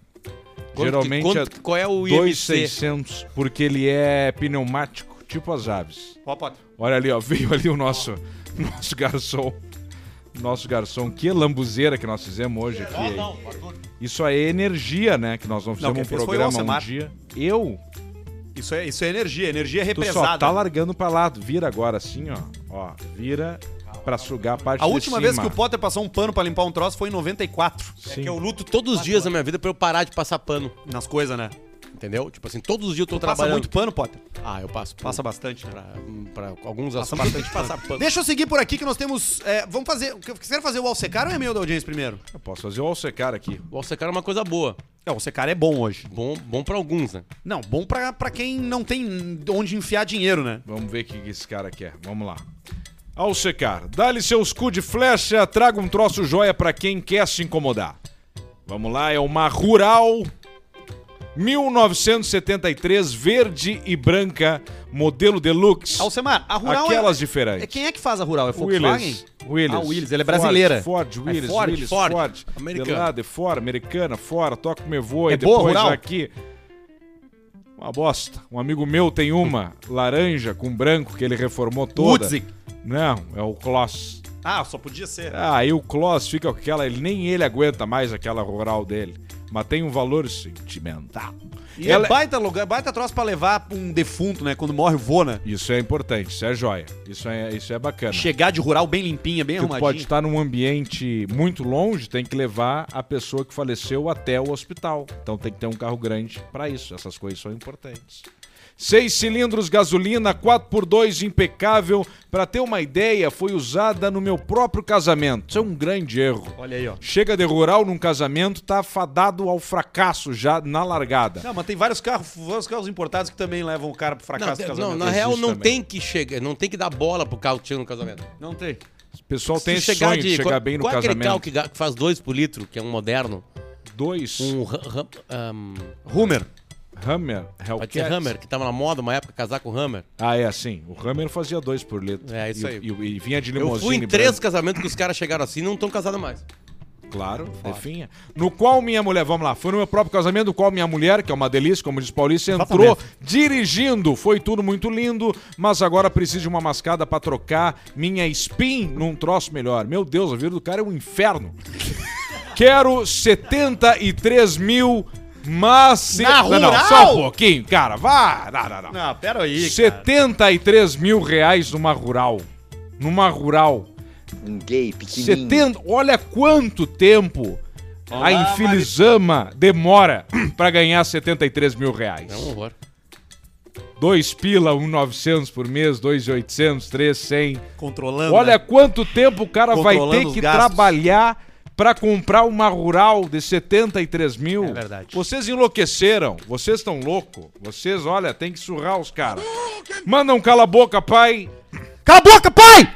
Quanto Geralmente que- é quanto- qual é o IMC? 2,600, porque ele é pneumático, tipo as aves. Olha ali, ó, veio ali o nosso, nosso garçom. Nosso garçom, que lambuzeira que nós fizemos hoje aqui. hein? Isso aí é energia, né? Que nós não fizemos quem um fez foi o programa um Alcemar. dia. Eu? Isso é, isso é energia, energia Tu represada. só tá largando pra lá. Vira agora assim, ó. Ó, vira pra sugar a parte A de última cima. vez que o Potter passou um pano pra limpar um troço foi em 94. Sim. Que eu luto todos os dias da minha vida pra eu parar de passar pano. Nas coisas, né? Entendeu? Tipo assim, todos os dias eu tô Passa trabalhando. muito pano, Potter. Ah, eu passo. Passa bastante, né? Pra, pra alguns Passa assuntos. bastante passar pano. Deixa eu seguir por aqui que nós temos. é, vamos fazer. Querem fazer o Alsecar ou é e-mail da audiência primeiro? Eu posso fazer o alsecar aqui. O Alsecar é uma coisa boa. É, o Alsecar é bom hoje. Bom, bom pra alguns, né? Não, bom pra, pra quem não tem onde enfiar dinheiro, né? Vamos ver o que que esse cara quer. Vamos lá. Alsecar, dá-lhe seus cu de flecha, traga um troço joia pra quem quer se incomodar. Vamos lá, é uma Rural 1973, verde e branca, modelo deluxe. Alcemar, a Rural Aquelas é, diferentes. é. Quem é que faz a Rural? É Volkswagen? Willis. Willis. Ah, Willis, ela é brasileira. Ford, Ford Willis, É Ford, Willis, Ford. Ford. Americana. De lá, de fora, americana, fora, toca o meu voo, É e boa, depois Rural? aqui. Uma bosta. Um amigo meu tem uma laranja com branco que ele reformou toda. Woodsy. Não, é o Kloss. Ah, só podia ser. Ah, aí o Kloss fica com aquela, ele nem ele aguenta mais aquela rural dele. Mas tem um valor sentimental. E Ela- é baita lugar, baita troço pra levar um defunto, né? Quando morre o vô, né? Isso é importante, isso é joia. Isso é, isso é bacana. Chegar de rural bem limpinha, bem arrumadinha. pode estar num ambiente muito longe, tem que levar a pessoa que faleceu até o hospital. Então tem que ter um carro grande para isso. Essas coisas são importantes. Seis cilindros, gasolina, 4x2 impecável. Para ter uma ideia, foi usada no meu próprio casamento. Isso é um grande erro. Olha aí, ó. Chega de rural num casamento, tá fadado ao fracasso já na largada. Não, mas tem vários carros, vários carros importados que também levam o cara pro Não, fracasso do não, casamento. na real não também. tem que chegar, não tem que dar bola pro carro que chega no casamento. Não tem. O pessoal Se tem esse sonho de, chegar qual, bem no qual é aquele carro casamento. que, faz dois por litro, que é um moderno? Dois, Um um, Hummer. Hammer, pode ser Hellcat. Hammer, que tava na moda uma época, casar com Hammer. Ah, é assim. O Hammer fazia dois por litro. É, isso E- aí. E, e vinha de Eu limousine. fui em três branca. casamentos que os caras chegaram assim e não estão casados mais. Claro, definha. No qual minha mulher, vamos lá, foi no meu próprio casamento, no qual minha mulher, que é uma delícia, como diz Paulista, entrou Exatamente. dirigindo. Foi tudo muito lindo, mas agora preciso de uma mascada pra trocar minha spin num troço melhor. Meu Deus, a vida do cara é um inferno. Quero 73 mil, mas... se- Na não, não, rural? só um pouquinho, cara, vá. Não, não, não. Não, pera aí, cara. 73 mil reais numa rural. Numa rural. Um gay pequenininho. 70, olha quanto tempo a Infelizama demora pra ganhar 73 mil reais. É um horror. 2 pila, 1,900 por mês, 2,800, 3,100. Controlando, Olha né? quanto tempo o cara vai ter que gastos. trabalhar pra comprar uma rural de 73 mil. É verdade. Vocês enlouqueceram. Vocês estão loucos. Vocês, olha, tem que surrar os caras. Manda um cala a boca, pai. Cala a boca, pai!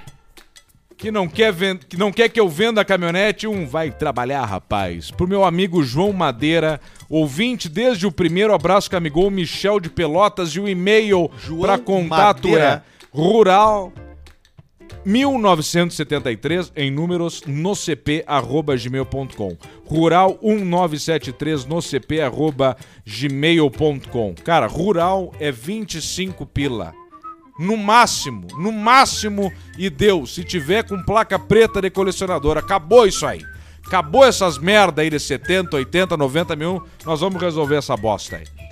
que não quer que não quer que eu venda a caminhonete, um vai trabalhar, rapaz. Pro meu amigo João Madeira, ouvinte desde o primeiro abraço que amigou Michel de Pelotas e o e-mail para contato Madeira. é rural 1973 em números no cp arroba gmail.com rural 1973 no cp arroba gmail.com cara rural é 25 pila No máximo, no máximo, e deu. Se tiver com placa preta de colecionador, acabou isso aí. Acabou essas merda aí de 70, 80, 90 mil. Nós vamos resolver essa bosta aí.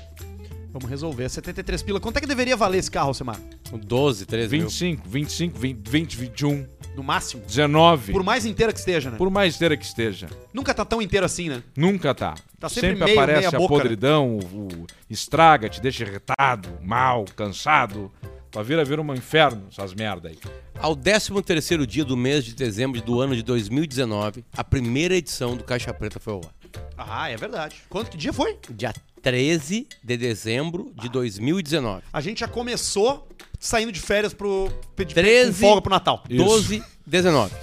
Vamos resolver. 73 pila. Quanto é que deveria valer esse carro, Alcemar? 12, 13 mil. 25, 25, 20, 20 21, No máximo? 19. Por mais inteira que esteja, né? Por mais inteira que esteja. Nunca tá tão inteiro assim, né? Nunca tá. Tá sempre sempre meio- aparece meia a boca, né? podridão, o, o estraga, te deixa irritado, mal, cansado. Tua vida vira um inferno, essas merda aí. Ao 13 terceiro dia do mês de dezembro do ano de 2019, a primeira edição do Caixa Preta foi ao ar. Ah, é verdade. Quanto que dia foi? Dia 13 de dezembro de 2019. A gente já começou saindo de férias pro. De, 13. com folga pro Natal. Isso. 12, 19.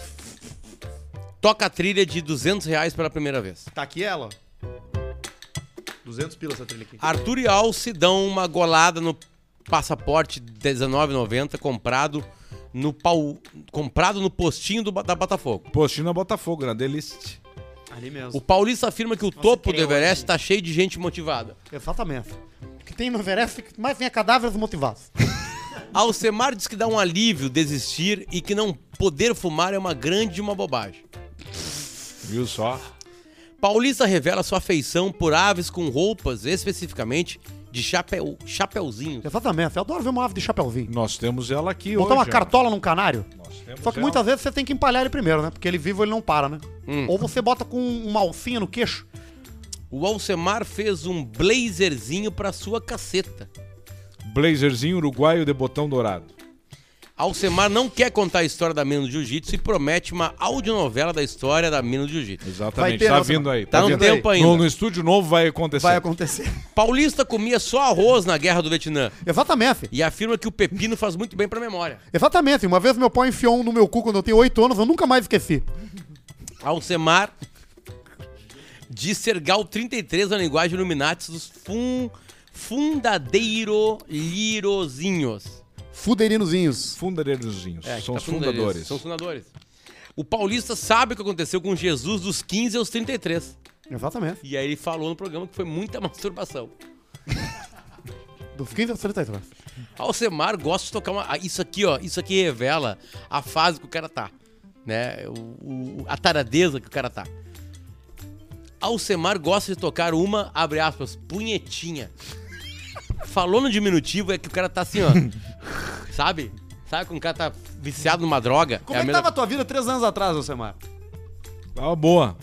Toca a trilha de 200 reais pela primeira vez. Tá aqui ela, ó. 200 pila essa trilha aqui. Arthur e Alce dão uma golada no passaporte 19,90 comprado no pau, comprado no postinho do, da Botafogo. Postinho na Botafogo, na Delist. Ali mesmo. O paulista afirma que o topo do Everest está cheio de gente motivada. Exatamente. O que tem no Everest mais vem a cadáveres motivados. Alcemar diz que dá um alívio desistir e que não poder fumar é uma grande uma bobagem. Viu só? Paulista revela sua afeição por aves com roupas, especificamente de chapéu, chapeuzinho. Exatamente. Eu adoro ver uma ave de chapéuzinho. Nós temos ela aqui Botar hoje. uma ó. cartola num canário. Nós temos Só que ela. muitas vezes você tem que empalhar ele primeiro, né? Porque ele vivo ele não para, né? Ou você bota com uma alcinha no queixo. O Alcemar fez um blazerzinho pra sua caceta. Blazerzinho uruguaio de botão dourado. Alcemar não quer contar a história da Mina do Jiu-Jitsu e promete uma audionovela da história da Mina do Jiu-Jitsu. Vai Exatamente. ter tá nossa- vindo aí. Tá no vindo tempo aí. ainda. No, no estúdio novo vai acontecer. Vai acontecer. Paulista comia só arroz na guerra do Vietnã Exatamente. e afirma que o pepino faz muito bem pra memória. Exatamente. Uma vez meu pai enfiou um no meu cu quando eu tinha 8 anos, eu nunca mais esqueci. Alcemar diz ser Gal 33 na linguagem Illuminati dos fun, fundadeiro lirozinhos. Fuderinozinhos. Fundadeirozinhos. É, São tá os fundadores. fundadores. São os fundadores. O paulista sabe o que aconteceu com Jesus dos 15 aos 33. Exatamente. E aí ele falou no programa que foi muita masturbação. Dos 15 aos 33. Alcemar gosta de tocar uma. ah, Isso aqui, ó. Isso aqui revela a fase que o cara tá. Né? O, o- a taradeza que o cara tá. Alcemar gosta de tocar uma, abre aspas, punhetinha. Falou no diminutivo é que o cara tá assim, ó. sabe? Sabe quando o cara tá viciado numa droga? Como a é, que mesma- tava a tua vida três anos atrás, Alcemar? Tava boa.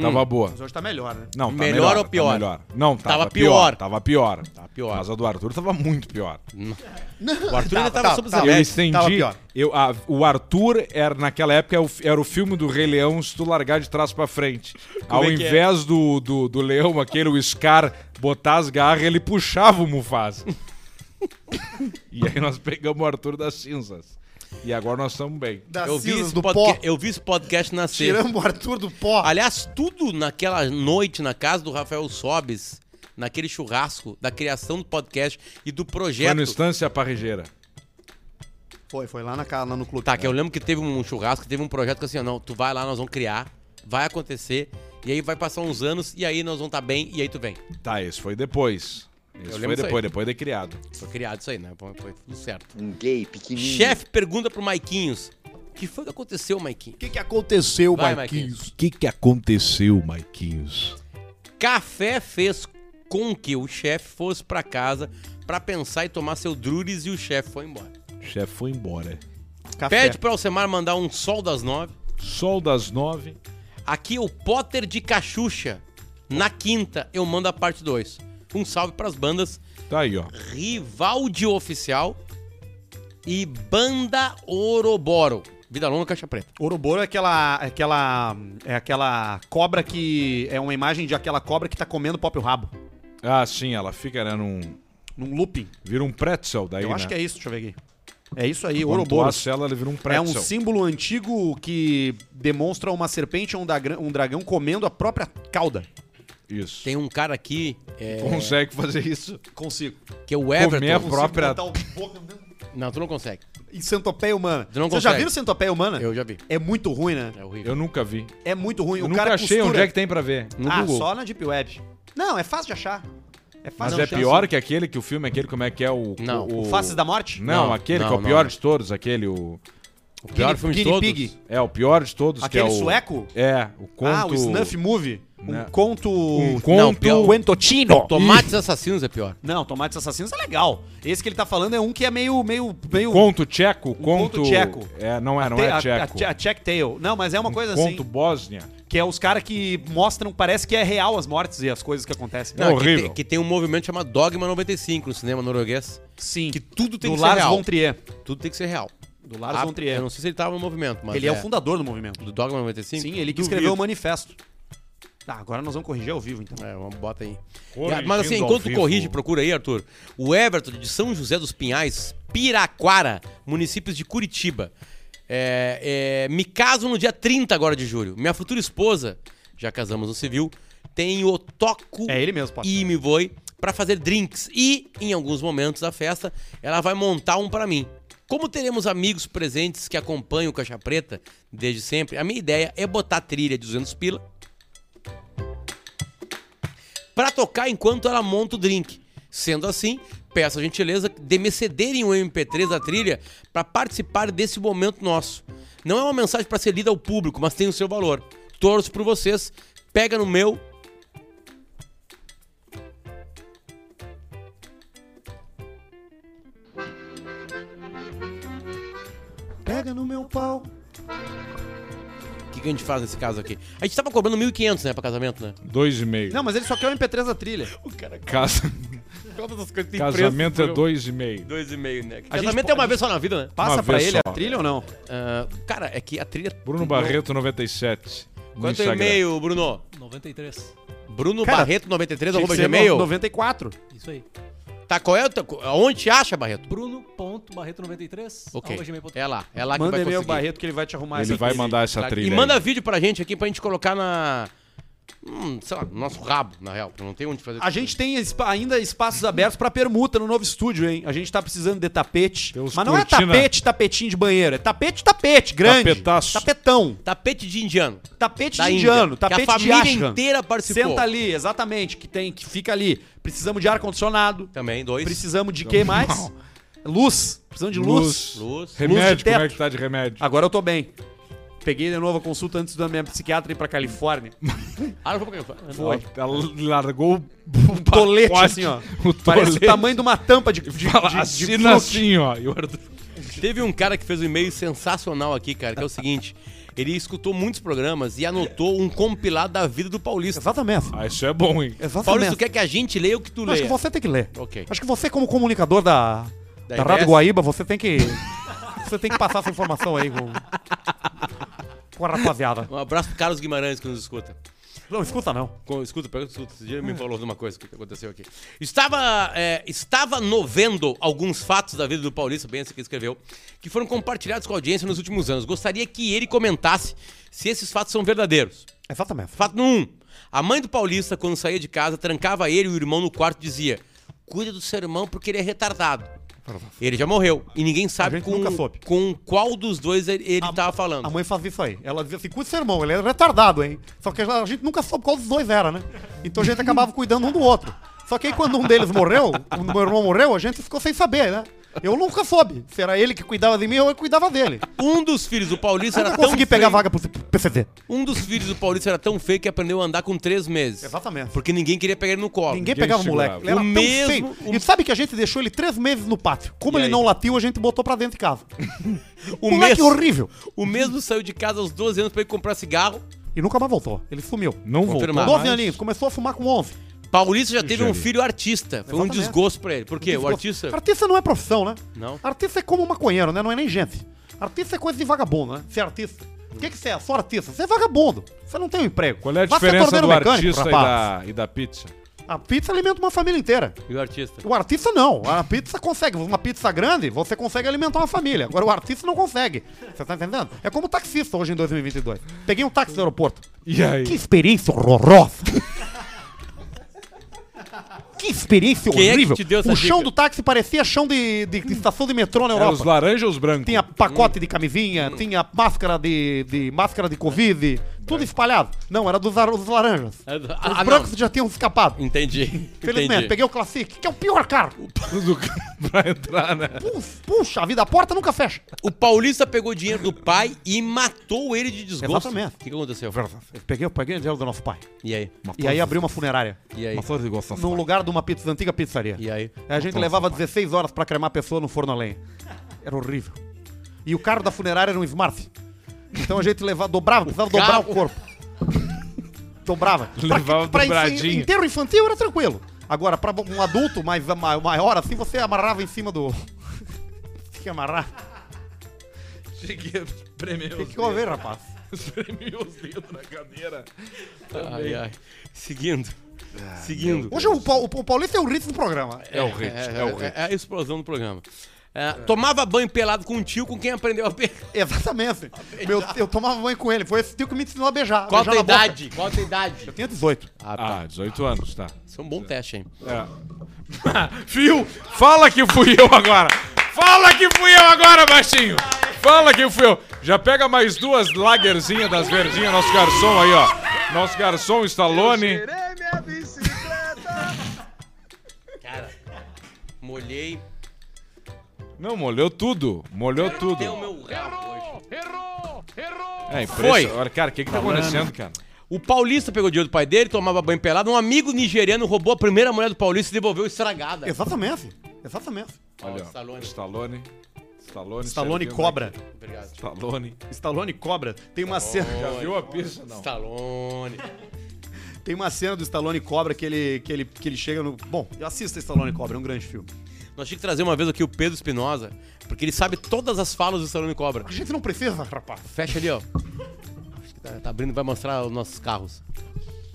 Tava boa. Mas hoje tá melhor, né? Não, tá Melhor melhor, ou tá pior? melhor. Não, tava, Tava pior. pior. Tava pior. Tava pior. Mas a do Arthur tava muito pior. O Arthur ainda tava, tava, sob tava. eu estendi. tava pior. Eu, a- o Arthur era, naquela época, o- era o filme do Rei Leão se tu largar de trás pra frente. Ao é que é? invés do, do, do leão, aquele, o Scar, botar as garras, ele puxava o Mufasa. e aí nós pegamos o Arthur das cinzas. E agora nós estamos bem. Das Eu vi, esse do pó. eu vi esse podcast nascer. Tiramos o Arthur do pó. Aliás, tudo naquela noite na casa do Rafael Sobes, naquele churrasco da criação do podcast e do Foi projeto. no Estância Parrejeira. Foi, foi lá, na, lá no clube. Tá, que eu lembro que teve um churrasco, teve um projeto que assim, não, tu vai lá, nós vamos criar, vai acontecer, e aí vai passar uns anos, e aí nós vamos estar bem, e aí tu vem. Tá, esse foi depois. Lembro foi depois, depois de criado. Foi criado isso aí, né? Foi, foi tudo certo. Um gay pequenininho. Chefe pergunta pro Maiquinhos, o que foi que aconteceu, Maiquinhos? O que, que aconteceu, Vai, Marquinhos? O que, que aconteceu, Maiquinhos? Café fez com que o chefe fosse pra casa pra pensar e tomar seu druris e o chefe foi embora. O chefe foi embora. Café. Pede pro Alcemar mandar um sol das nove. Sol das nove. Aqui o Potter de Cachucha. Na quinta eu mando a parte 2. Um salve pras bandas Tá aí, ó. Rivaldi Oficial e Banda Oroboro. Vida longa, caixa preta. Ouroboro é aquela, é aquela. É aquela cobra que. É uma imagem de aquela cobra que tá comendo o próprio rabo. Ah, sim, ela fica, né, num... Num looping. Vira um pretzel daí, eu acho né? que é isso, deixa eu ver aqui. É isso aí, Ouroboro. ela, ela vira um É pretzel. um símbolo antigo que demonstra uma serpente ou um, um dragão comendo a própria cauda. Isso. Tem um cara aqui é, Consegue fazer isso. Consigo. que é o Everton. Comer a própria... Não, tu não consegue. E centopeia humana. Tu não Vocês já consegue. viram centopeia humana? Eu já vi. É muito ruim, né? É horrível. Eu nunca vi. É muito ruim. Eu o nunca cara achei costura... onde é que tem pra ver. No ah, Google. só na Deep Web. Não, é fácil de achar. É Mas fácil é pior que aquele que o filme, aquele como é que é o... Não, o, O Faces da Morte? Não, Não, aquele não, que é o pior não. de todos, aquele o... O pior Guinea- filme de Guinea todos. Pig. É, o pior de todos, que é Aquele o... sueco? É, o conto... Ah, o Snuff Movie. Um Né. conto... Um Não, conto... pior. Quentotino. Tomates Assassinos é pior. Não, Tomates Assassinos é legal. Esse que ele tá falando é um que é meio... meio, meio... Conto tcheco, conto conto... tcheco. É, não é, não Te- é a- tcheco. A, a Check Tale. Não, mas é uma coisa conto assim. Bósnia. Que é os caras que mostram, parece que é real as mortes e as coisas que acontecem. É Não, horrível. Que tem, que tem um movimento chamado Dogma 95 no cinema norueguês. Sim. Que tudo tem do que ser Lars real. von Trier. Tudo tem que ser real. Do Lars Ah, von Trier. Eu não sei se ele tava no movimento, mas. Ele é. o fundador do movimento. Do Dogma 95? Sim, ele que Duvido. escreveu o manifesto. Tá, agora nós vamos corrigir ao vivo, então. É, vamos bota aí. Corrigindo Mas assim, enquanto corrige, procura aí, Arthur. O Everton de São José dos Pinhais, Piraquara, municípios de Curitiba. É, é, me caso no dia 30 agora de julho. Minha futura esposa, já casamos no civil, tem o Toco É ele mesmo, pode. e me voe pra fazer drinks. E, em alguns momentos da festa, ela vai montar um pra mim. Como teremos amigos presentes que acompanham o Caixa Preta desde sempre, a minha ideia é botar trilha de 200 pila pra tocar enquanto ela monta o drink. Sendo assim, peço a gentileza de me cederem o MP3 da trilha pra participar desse momento nosso. Não é uma mensagem pra ser lida ao público, mas tem o seu valor. Torço por vocês. Pega no meu Pega no meu pau. O que, a gente faz nesse caso aqui? A gente tava cobrando 1.500, né, pra casamento, né? Dois e meio. Não, mas ele só quer o MP3 da trilha. Casa... Todas as coisas têm Casamento é dois e meio. Dois e meio, né? A gente Casamento pode- é uma vez só na vida, né? Passa Uma pra vez ele só. a trilha ou não? Ah, cara, é que a trilha... Bruno Barreto, 97. no Quanto é o Instagram. e-mail, Bruno? 93. Bruno Cara, Barreto 93 Tinha que arroba ser gmail. no- 94. Isso aí. Tá, qual é o teu... Onde te acha, Barreto? Bruno.barreto93. Ok. É lá, é lá que Manda vai e-mail conseguir. Barreto que ele vai te arrumar Ele essa vai trilha. mandar essa Tá, trilha. E manda aí. vídeo pra gente aqui pra gente colocar na... Hum, sei lá, no nosso rabo, na real. Não tem onde fazer. A gente tem espa- ainda espaços abertos pra permuta no novo estúdio, hein? A gente tá precisando de tapete. Tem uns Mas não é cortina- tapete, tapetinho de banheiro. É tapete, tapete, grande. Tapetaço. Tapetão. Tapete de indiano. Tapete Da de Índia, indiano. que a Tapete de família ashram. inteira participou. Senta ali, exatamente. Que tem, que fica ali. Precisamos de ar-condicionado. Também, dois. Precisamos de quê mais? Luz. Precisamos de luz. Luz. Luz. Remédio, de como é teto. que tá de remédio? Agora eu tô bem. Peguei de novo a consulta antes da minha psiquiatra ir pra Califórnia. Ah, não vou pra Foi. Ela largou Um tolete pacote, assim, ó. O Parece tolete. o tamanho de uma tampa de, de, Fala, de, de assina fruque. assim, ó. Teve um cara que fez um e-mail sensacional aqui, cara, que é o seguinte. Ele escutou muitos programas e anotou um compilado da vida do Paulista. Exatamente. Ah, isso é bom, hein? Paulista, Exatamente. tu quer que a gente leia o que tu Acho leia? que você tem que ler. Ok. Acho que você, como comunicador da, Da da, Rádio? Guaíba, você tem que. você tem que passar essa informação aí com. Com a rapaziada. Um abraço pro Carlos Guimarães que nos escuta. Não, escuta não. Com- Escuta, pega, escuta. Esse dia me falou de uma coisa que aconteceu aqui. Estava, é, estava novendo alguns fatos da vida do Paulista, bem esse que escreveu, que foram compartilhados com a audiência nos últimos anos. Gostaria que ele comentasse se esses fatos são verdadeiros. Exatamente. Fato 1. A mãe do Paulista, quando saía de casa, trancava ele e o irmão no quarto e dizia: Cuida do seu irmão porque ele é retardado. Ele já morreu. E ninguém sabe com, nunca soube. com qual dos dois ele, ele tava falando. A mãe fazia isso aí. Ela dizia assim: cuida do seu irmão, ele é retardado, hein? Só que a gente nunca soube qual dos dois era, né? Então a gente acabava cuidando um do outro. Só que aí quando um deles morreu, quando meu irmão morreu, a gente ficou sem saber, né? Eu nunca soube se era ele que cuidava de mim ou eu cuidava dele. Um dos filhos do Paulista Eu era não tão consegui pegar vaga pro PCD. Um dos filhos do Paulista era tão feio que aprendeu a andar com três meses. Exatamente. Porque ninguém queria pegar ele no colo. Ninguém Ninguém pegava o moleque. Ele era O tão mesmo- feio. o- E sabe que a gente deixou ele três meses no pátio. Como E ele aí? não latiu, a gente botou pra dentro de casa. O moleque mesmo, horrível. o mesmo saiu de casa aos 12 anos pra ir comprar cigarro. E nunca mais voltou. Ele sumiu. Não voltou Confirmado. 12 mais. aninhos. Começou a fumar com 11. Paulista já teve um filho artista. Foi um Exatamente. desgosto pra ele. Por quê? O artista. Artista não é profissão, né? Não. Artista é como maconheiro, né? Não é nem gente. Artista é coisa de vagabundo, né? Ser artista. O que, que você é? Só artista. Você é vagabundo. Você não tem um emprego. Qual é a ser diferença do mecânico, artista e da, e da pizza? A pizza alimenta uma família inteira. E o artista. O artista não. A pizza consegue. Uma pizza grande, você consegue alimentar uma família. Agora o artista não consegue. Você tá entendendo? É como taxista hoje em 2022. Peguei um táxi no aeroporto. E aí? Que experiência horrorosa. Que experiência Quem é horrível. essa o chão dica? do táxi parecia chão de, de- de estação de metrô na Era Europa. os laranjas ou os brancos? Tinha pacote de camisinha, tinha máscara de, de máscara de Covid, Tudo espalhado. Não, era dos, dos laranjas. Ah, Os ah, brancos não. já tinham escapado. Entendi. Felizmente, Entendi. peguei o Classic, que é o pior carro. Tudo pra entrar, né? Puxa, puxa, a vida, a porta nunca fecha. O Paulista pegou dinheiro do pai e matou ele de desgosto. Exatamente. O que, que aconteceu? Eu peguei, eu peguei o dinheiro do nosso pai. E aí? E aí abriu uma funerária. E aí? No lugar de uma pizza, antiga pizzaria. E aí? Aí a gente levava 16 horas pra cremar a pessoa no forno a lenha. Era horrível. E o carro da funerária era um Smart. Então a gente levava, dobrava, precisava dobrar o corpo. Dobrava. Levava pra, pra dobradinho. enterro infantil era tranquilo. Agora, pra um adulto mais ma- maior, assim, você amarrava em cima do. Tinha que amarrar. Cheguei a espremer Tem os que ver, rapaz. Espremi os dedos na cadeira. Ai, ai. Seguindo. Seguindo. Hoje o, o Paulista é o ritmo do programa. É o hit, é, o hit. É, é a explosão do programa. É, tomava banho pelado com um tio com quem aprendeu a beijar. Exatamente. Meu, eu tomava banho com ele. Foi esse tio que me ensinou a beijar. Qual a beijar tua na idade? Qual a tua idade? Eu tinha 18. Ah, tá. Ah, 18 anos, tá. Isso é um bom teste, hein? É. Fio, fala que fui eu agora. Fala que fui eu agora, baixinho. Fala que fui eu. Já pega mais duas lagerzinhas das verdinhas, nosso garçom aí, ó. Nosso garçom Stallone. Cara, molhei Não, molhou tudo. Molhou até tudo. o meu rabo hoje. É Foi. Cara, o que que tá acontecendo, cara? O Paulista pegou dinheiro do pai dele, tomava banho pelado. Um amigo nigeriano roubou a primeira mulher do Paulista e devolveu estragada. Exatamente. Exatamente. Olha, ó. Stallone. Stallone. Stallone. Stallone servindo cobra. aqui. Obrigado. Stallone. Stallone cobra. Tem uma cena. Já viu a pista? Não. Stallone. Tem uma cena do Stallone Cobra que ele, que ele, que ele chega no. Bom, assista Stallone Cobra, é um grande filme. Nós tínhamos que trazer uma vez aqui o Pedro Espinosa, porque ele sabe todas as falas do Stallone Cobra. A gente não precisa, rapaz. Fecha ali, ó. Acho que tá, tá abrindo, vai mostrar os nossos carros.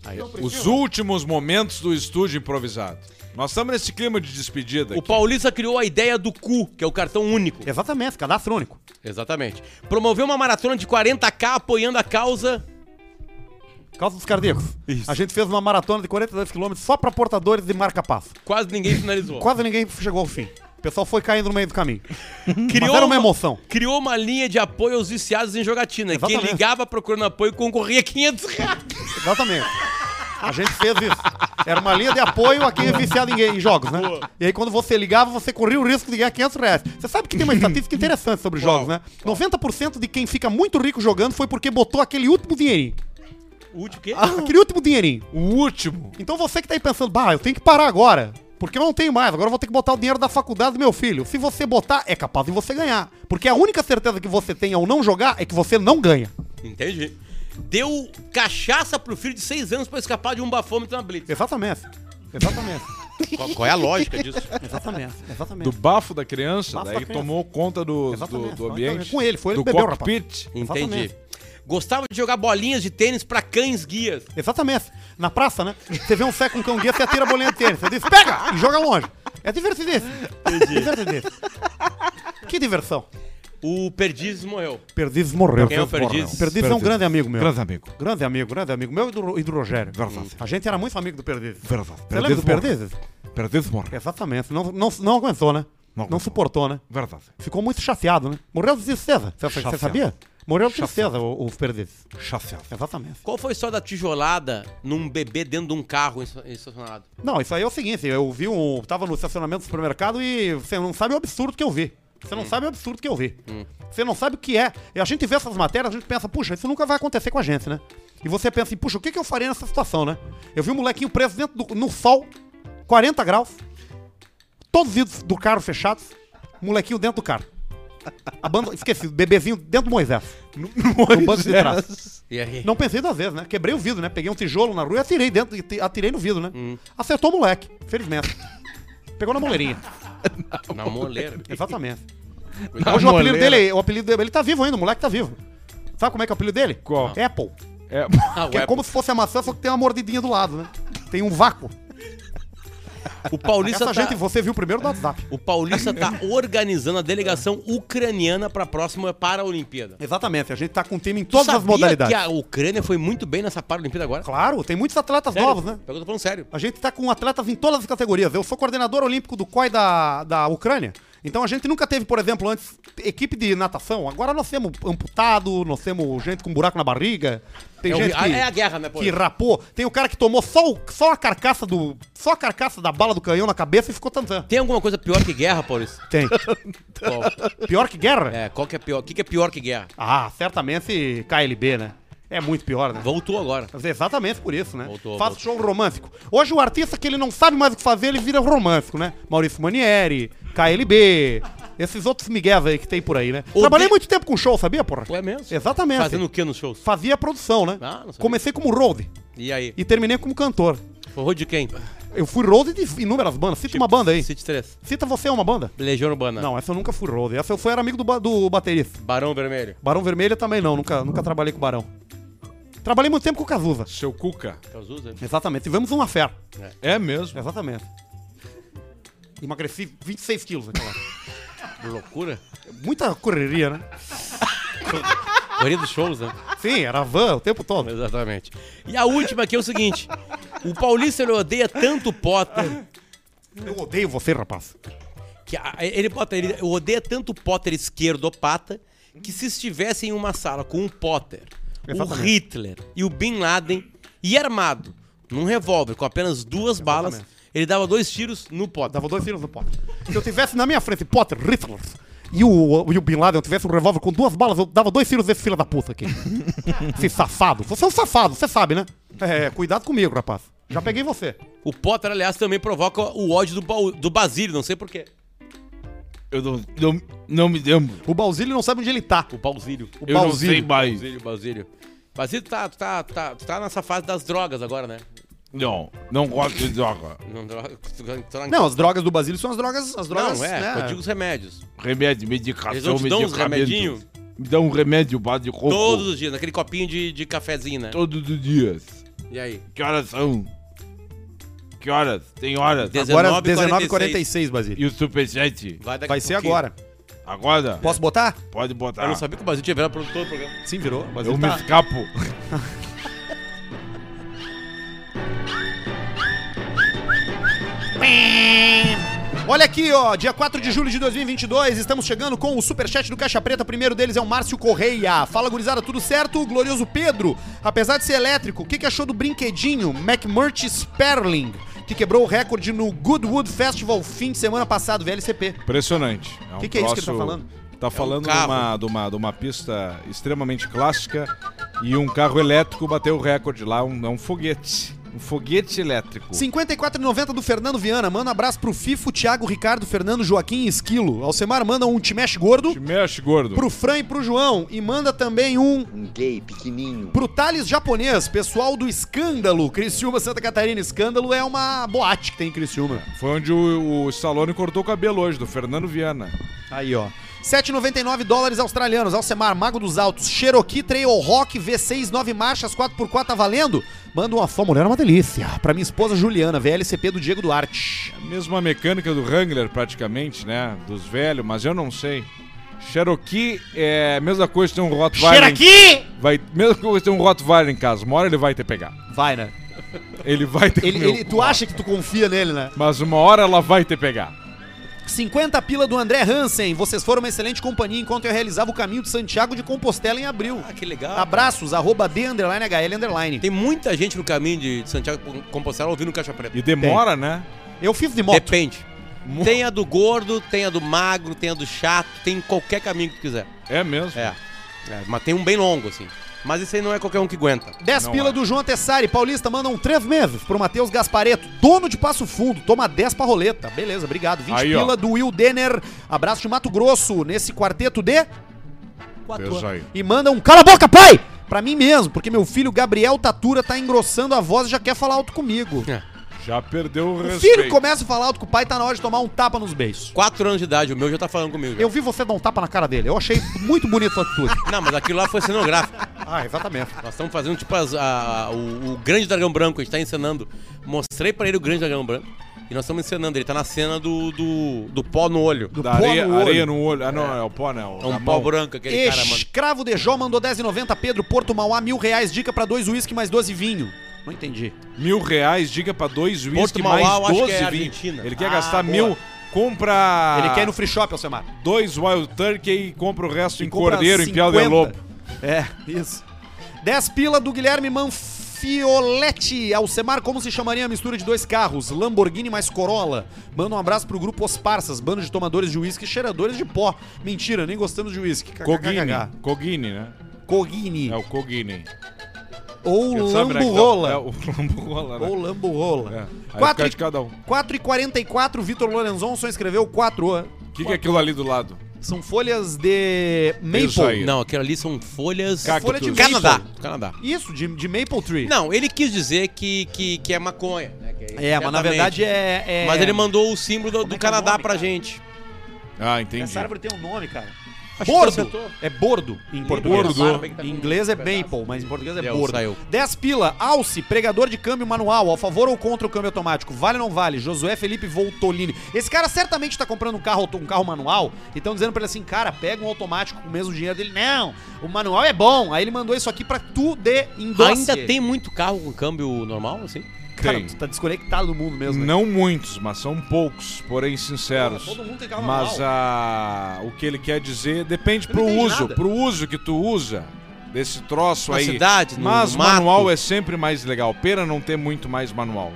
Aí, ó. Os últimos momentos do estúdio improvisado. Nós estamos nesse clima de despedida. O aqui. Paulista criou a ideia do cu, que é o cartão único. Exatamente, cadastro único. Exatamente. Promoveu uma maratona de 40k apoiando a causa. Causa dos cardíacos. A gente fez uma maratona de 42 km só pra portadores de marca-passo. Quase ninguém finalizou. Quase ninguém chegou ao fim. O pessoal foi caindo no meio do caminho. Criou Mas era uma emoção. Criou uma linha de apoio aos viciados em jogatina. Quem Exatamente. ligava procurando apoio concorria a 500 reais. Exatamente. A gente fez isso. Era uma linha de apoio a quem é viciado em, em jogos, né? E aí quando você ligava, você corria o risco de ganhar 500 reais. Você sabe que tem uma estatística interessante sobre jogos, né? 90% de quem fica muito rico jogando foi porque botou aquele último dinheirinho. O último quê? Aquele último dinheirinho. O último. Então você que tá aí pensando, bah, eu tenho que parar agora. Porque eu não tenho mais, agora eu vou ter que botar o dinheiro da faculdade do meu filho. Se você botar, é capaz de você ganhar. Porque a única certeza que você tem ao não jogar é que você não ganha. Entendi. Deu cachaça pro filho de 6 anos pra escapar de um bafômetro na Blitz. Exatamente. Exatamente. Qual, qual é a lógica disso? Exatamente. Exatamente. Do bafo da criança, Bafo daí da criança. tomou conta do, do, do ambiente. Com ele, foi ele do que bebeu, cockpit. Entendi. Exatamente. Gostava de jogar bolinhas de tênis pra cães guias. Exatamente. Na praça, né? Você vê um Zé com um cão guia, você atira a bolinha de tênis. Você diz, pega! E joga longe. É divertidíssimo. Divertidíssimo. Que diversão. O Perdizes morreu. Perdizes morreu. Quem é o Perdizes? Perdizes é um grande amigo meu. Grande amigo. Grande amigo, grande amigo meu e do, e do Rogério. Verdade. A gente era muito amigo do Perdizes. Verdade. Você lembra do Perdizes? Perdizes morreu. Exatamente. Não, não, não aguentou, né? Não Não, aguentou. suportou, né? Verdade. Ficou muito chateado, né? Morreu de tristeza. Você, você Chateado. sabia? Morreu de tristeza, o- os Perdizes. Chateado. Exatamente. Qual foi a história da tijolada num bebê dentro de um carro esta- estacionado? Não, isso aí é o seguinte, eu vi um. Tava no estacionamento do supermercado e você não sabe o absurdo que eu vi. Você não sabe o absurdo que eu vi. Você não sabe o que é. E a gente vê essas matérias, a gente pensa, puxa, isso nunca vai acontecer com a gente, né? E você pensa assim, puxa, o que, que eu faria nessa situação, né? Eu vi um molequinho preso dentro do, no sol, 40 graus, todos os vidros do carro fechados, molequinho dentro do carro. Abando... Esqueci, bebezinho dentro do Moisés. No, banco de trás. E aí? Não pensei duas vezes, né? Quebrei o vidro, né? Peguei um tijolo na rua e atirei dentro, atirei no vidro, né? Acertou o moleque, felizmente. Pegou na moleirinha. Na moleira. Exatamente. Na Hoje o apelido moleira. dele, o apelido dele, ele tá vivo ainda, o moleque tá vivo. Sabe como é que é o apelido dele? Qual? Apple. É, Ah, Que é como se fosse a maçã, só que tem uma mordidinha do lado, né? Tem um vácuo. O Paulista Essa tá... gente, você viu primeiro no WhatsApp. O Paulista tá organizando a delegação ucraniana pra próxima Paralimpíada. Exatamente, a gente tá com time em todas as modalidades. que a Ucrânia foi muito bem nessa Paralimpíada agora? Claro, tem muitos atletas Sério? novos, né? Eu tô falando sério. A gente tá com atletas em todas as categorias. Eu sou coordenador olímpico do COI da, da Ucrânia. Então a gente nunca teve, por exemplo, antes, equipe de natação. Agora nós temos amputado, nós temos gente com buraco na barriga. Tem É gente ah, que, é a guerra, né, pô? que rapou. Tem o cara que tomou só, o- só a carcaça do. Só a carcaça da bala do canhão na cabeça e ficou tantã. Tem alguma coisa pior que guerra, Paulista? Tem. Qual? Pior que guerra? É, qual que é pior? O que, que é pior que guerra? Ah, certamente KLB, né? É muito pior, né? Voltou agora. É Exatamente por isso, né? Voltou, Faz voltou. show romântico. Hoje o artista que ele não sabe mais o que fazer, ele vira romântico, né? Maurício Manieri, KLB, esses outros migués aí que tem por aí, né? O Trabalhei de- muito tempo com show, sabia, porra? Ué mesmo? Exatamente. Fazendo o que nos shows? Fazia produção, né? Ah, não sabia. Comecei como road E aí? e terminei como cantor. Forrou de quem? Eu fui road de inúmeras bandas. Cita uma banda aí. City 3. Cita você uma banda. Legião Urbana. Não, essa eu nunca fui road. Essa eu fui era amigo do, do baterista. Barão Vermelho. Barão Vermelho também não. Nunca, nunca trabalhei com Barão. Trabalhei muito tempo com o Cazuza. Seu Cuca. Cazuza. Exatamente. Tivemos uma fé. É mesmo. Exatamente. Emagreci 26 quilos naquela época. Loucura. Muita correria, né? Correria dos shows, né? Sim, era van o tempo todo. Exatamente. E a última aqui é o seguinte. O Paulista ele odeia tanto o Potter Eu odeio você, rapaz. que a- ele bota ele odeia tanto o Potter esquerdopata que se estivesse em uma sala com o Potter, o Exatamente. Hitler e o Bin Laden e armado num revólver com apenas duas balas, ele dava dois tiros no Potter. Dava dois tiros no Potter. Se eu tivesse na minha frente Potter, Hitler e o, e o Bin Laden, eu tivesse um revólver com duas balas, eu dava dois tiros desse filho da puta aqui. Esse safado. Você é um safado, você sabe, né? É, cuidado comigo, rapaz. Já peguei você. O Potter, aliás, também provoca o ódio do, Ba- do Basílio, não sei porquê. Eu não, não, não me lembro. O Balzilho não sabe onde ele tá. O Bausílio. O Eu não Balzilho. sei mais. Basílio, Basílio. Basílio, tá, tu tá, tá, tá nessa fase das drogas agora, né? Não, não gosto de droga. Não, droga, Não, as drogas do Basílio são as drogas. As drogas Não, é, né? eu digo os remédios. Remédio, medicação, Eles não te dão uns? Me dá um remédio base de coco. Todos os dias, naquele copinho de, de cafezinho, né? Todos os dias. E aí? Que horas são? Que horas? Tem horas. Deze- Agora 19h46, 19h46, Basílio. E o superchat? Vai, daqui Vai ser pouquinho. agora. Agora? Posso botar? Pode botar. Eu não sabia que o Basílio tinha virado produtor do programa. Sim, virou. Eu Basílio me tá- escapo. Olha aqui, ó, dia 4 de julho de 2022, estamos chegando com o superchat do Caixa Preta. O primeiro deles é o Márcio Correia. Fala, gurizada, tudo certo? O glorioso Pedro, apesar de ser elétrico, o que, que achou do brinquedinho McMurtry Sperling, que quebrou o recorde no Goodwood Festival fim de semana passado, VLCP? Impressionante. É um Que que é isso que ele tá falando? Tá falando de, carro. uma, de, uma, de uma pista extremamente clássica e um carro elétrico bateu o recorde lá. Um, é um foguete. Um foguete elétrico. 54,90 do Fernando Viana. Manda um abraço pro Fifo, Thiago, Ricardo, Fernando, Joaquim e Esquilo. Alcemar manda um te mexe gordo Te mexe, gordo. pro Fran e pro João. E manda também um Um gay pequenininho. Pro Thales japonês, pessoal do Escândalo, Criciúma, Santa Catarina. Escândalo é uma boate que tem em Criciúma. Foi onde o, o Stallone cortou o cabelo hoje, do Fernando Viana. Aí, ó. 7,99 dólares australianos. Alcemar, Mago dos Altos. Cherokee Trailhawk V6 9 marchas 4x4 tá valendo? Manda uma sua mulher é uma delícia. Pra minha esposa Juliana, VLCP do Diego Duarte. A mesma mecânica do Wrangler, praticamente, né? Dos velhos, mas eu não sei. Cherokee é a mesma coisa que ter um Rottweiler. Cherokee! Vai, mesma coisa que ter um Rottweiler em casa. Uma hora ele vai ter pegar. Vai, né? Ele vai ter Ele, tu acha que tu confia nele, né? Mas uma hora ela vai ter pegar. 50 pila do André Hansen. Vocês foram uma excelente companhia enquanto eu realizava o caminho de Santiago de Compostela em abril. Ah, que legal. Abraços, arroba D underline HL underline. Tem muita gente no caminho de Santiago de Compostela ouvindo Caixa Preta. E demora, né? Eu fiz de moto. Depende. Tem a do gordo, tem a do magro, tem a do chato, tem qualquer caminho que tu quiser. É mesmo. É. É, mas tem um bem longo, assim. Mas esse aí não é qualquer um que aguenta. 10 Não pila é. do João Tessari. Paulista mandam 3 meses pro Matheus Gaspareto, dono de Passo Fundo. Toma 10 pra roleta. Beleza, obrigado. 20 Aí, ó. pila do Will Denner. Abraço de Mato Grosso nesse quarteto de. Aí. E manda um cala a boca, pai! Pra mim mesmo, porque meu filho Gabriel Tatura tá engrossando a voz e já quer falar alto comigo. Já perdeu o O respeito. filho começa a falar alto com o pai, tá na hora de tomar um tapa nos beijos. Quatro anos de idade, o meu já tá falando comigo. já. Eu vi você dar um tapa na cara dele. Eu achei muito bonita a atitude. Não, mas aquilo lá foi cenográfico. Ah, exatamente. Nós estamos fazendo tipo as- a- a- o, o Grande Dragão Branco, a gente tá encenando. Mostrei pra ele o Grande Dragão Branco. E nós estamos encenando. Ele tá na cena do, do, do pó no olho. Da pó areia, no olho. areia no olho. Ah, não, é, o pó, né? O, É um pó branco, aquele cara, mano. Escravo de Jó mandou 10,90. Pedro Porto Mauá, mil reais. Dica pra dois uísque mais 12 vinho. Não entendi. Mil reais, diga pra dois whisky Mauá, mais eu acho que 12 é. Argentina. Ele quer Ah, gastar boa. mil, Compra Ele quer ir no free shop, Alcemar. dois Wild Turkey e compra o resto em compra cordeiro, em 50. piau de lobo. É, isso. 10 pila do Guilherme Manfioletti. Alcemar, como se chamaria a mistura de dois carros? Lamborghini mais Corolla. Manda um abraço pro grupo Os Parsas, bando de tomadores de uísque e cheiradores de pó. Mentira, nem gostamos de uísque. Cogini. KKKK. Cogini, né? Cogini. É o Cogini. Ou né, Lambo-Rola. É o Lambo-Rola, né? Ou Lambo-Rola. É. Aí 4 fica de cada um. 4 e 44, Vitor Lorenzon só escreveu 4. O que, que é aquilo ali do lado? São folhas de maple. Não, aquilo ali são folhas. Cactus. Folha de Canadá. maple. Canadá. Isso, de, de maple tree. Não, ele quis dizer que, que, que é maconha. né, que É, mas na verdade é. é- Mas ele mandou o símbolo do, do é é Canadá nome, pra cara? gente. Ah, entendi. Essa árvore tem um nome, cara. Acho Bordo. É bordo em português. Bordo. Em inglês é maple, mas em português é Deu, bordo. saiu. 10 pila. Alce, pregador de câmbio manual. A favor ou contra o câmbio automático? Vale ou não vale? Josué Felipe Voltolini. Esse cara certamente tá comprando um carro, um carro manual e estão dizendo pra ele assim, cara, pega um automático com o mesmo dinheiro dele. Não, o manual é bom. Aí ele mandou isso aqui pra tu de endosse. Ainda tem muito carro com câmbio normal, assim? Cara, Tem. tu tá desconectado do mundo mesmo. né? Não muitos, mas são poucos, porém sinceros. Todo mundo tem carro Mas manual. a, o que ele quer dizer depende Eu pro uso, nada. pro uso que tu usa desse troço Na aí. cidade, no Mas mato. manual é sempre mais legal. Pena não ter muito mais manual.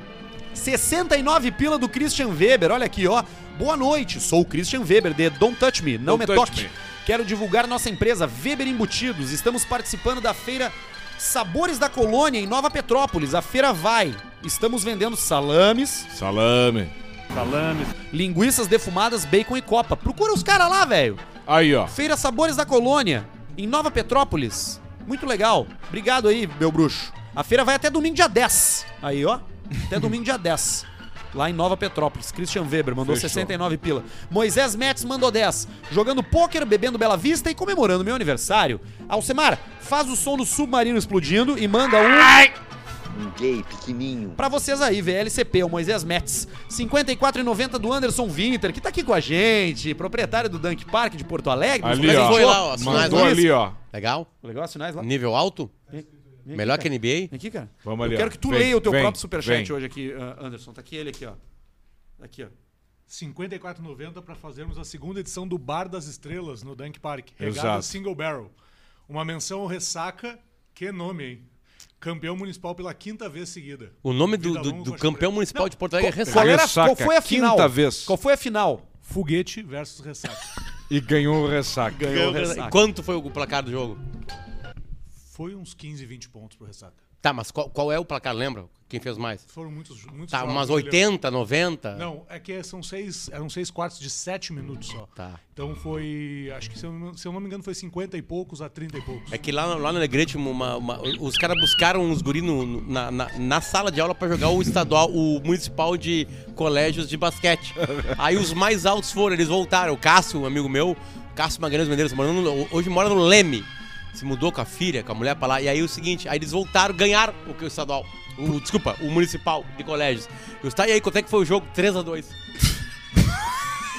69 pila do Christian Weber. Olha aqui, ó. Boa noite. Sou o Christian Weber de Don't Touch Me. Não Don't me toque. me. Quero divulgar nossa empresa Weber Embutidos. Estamos participando da feira Sabores da Colônia em Nova Petrópolis. A feira vai. Estamos vendendo salames, Salame. linguiças defumadas, bacon e copa. Procura os caras lá, velho. Aí, ó. Feira Sabores da Colônia, em Nova Petrópolis. Muito legal. Obrigado aí, meu bruxo. A feira vai até domingo dia 10. Aí, ó. Até domingo dia 10. Lá em Nova Petrópolis. Christian Weber mandou Fechou. 69 pila. Moisés Metz mandou 10. Jogando pôquer, bebendo Bela Vista e comemorando meu aniversário. Alcemar, faz o som do submarino explodindo e manda um Um gay pequenininho. pra vocês aí, VLCP, o Moisés Metz. 54,90 do Anderson Winter, que tá aqui com a gente, proprietário do Dunk Park de Porto Alegre. Ali, ó. Foi lá, ó, Mandou ali, ó. Legal? Legal, assinais lá. Nível alto? Vem- Melhor aqui, que NBA? Vem aqui, cara. Vamos Eu ali, ó. quero que tu Vem, leia o teu vem, próprio superchat hoje aqui, ah, Anderson. Tá aqui ele aqui, ó. Aqui, ó. 54,90 para fazermos a segunda edição do Bar das Estrelas no Dunk Park. Exato. Regada Single Barrel. Uma menção ao Ressaca, que nome, hein? Campeão municipal pela quinta vez seguida. O nome do, do- do campeão Preta. municipal Não, de Porto Alegre é Qual, Ressaca. era, Ressaca, qual foi a final? quinta vez. Qual foi a final? Foguete versus Ressaca. E ganhou o ressaca. Ganhou o E Ressaca. Quanto foi o placar do jogo? Foi uns 15, 20 pontos pro Ressaca. Tá, mas qual, qual é o placar, lembra? Quem fez mais? Foram muitos, muitos Tá, jogos, umas eu lembro. 80, 90? Não, é que são seis, eram seis quartos de sete minutos só. Tá. Então foi, acho que se eu, não- se eu não me engano foi 50 e poucos a 30 e poucos. É que lá, lá no Alegrete, uma- uma- os caras buscaram uns guri no- na, na, na sala de aula pra jogar o estadual, o municipal de colégios de basquete. Aí os mais altos foram, eles voltaram. O Cássio, um amigo meu, Cássio Magalhães Medeiros, hoje mora no Leme. Se mudou com a filha, com a mulher pra lá. E aí o seguinte, aí eles voltaram, ganharam o que o estadual. O, desculpa, o municipal de colégios. E, os, tá, e aí, quanto é que foi o jogo? 3x2.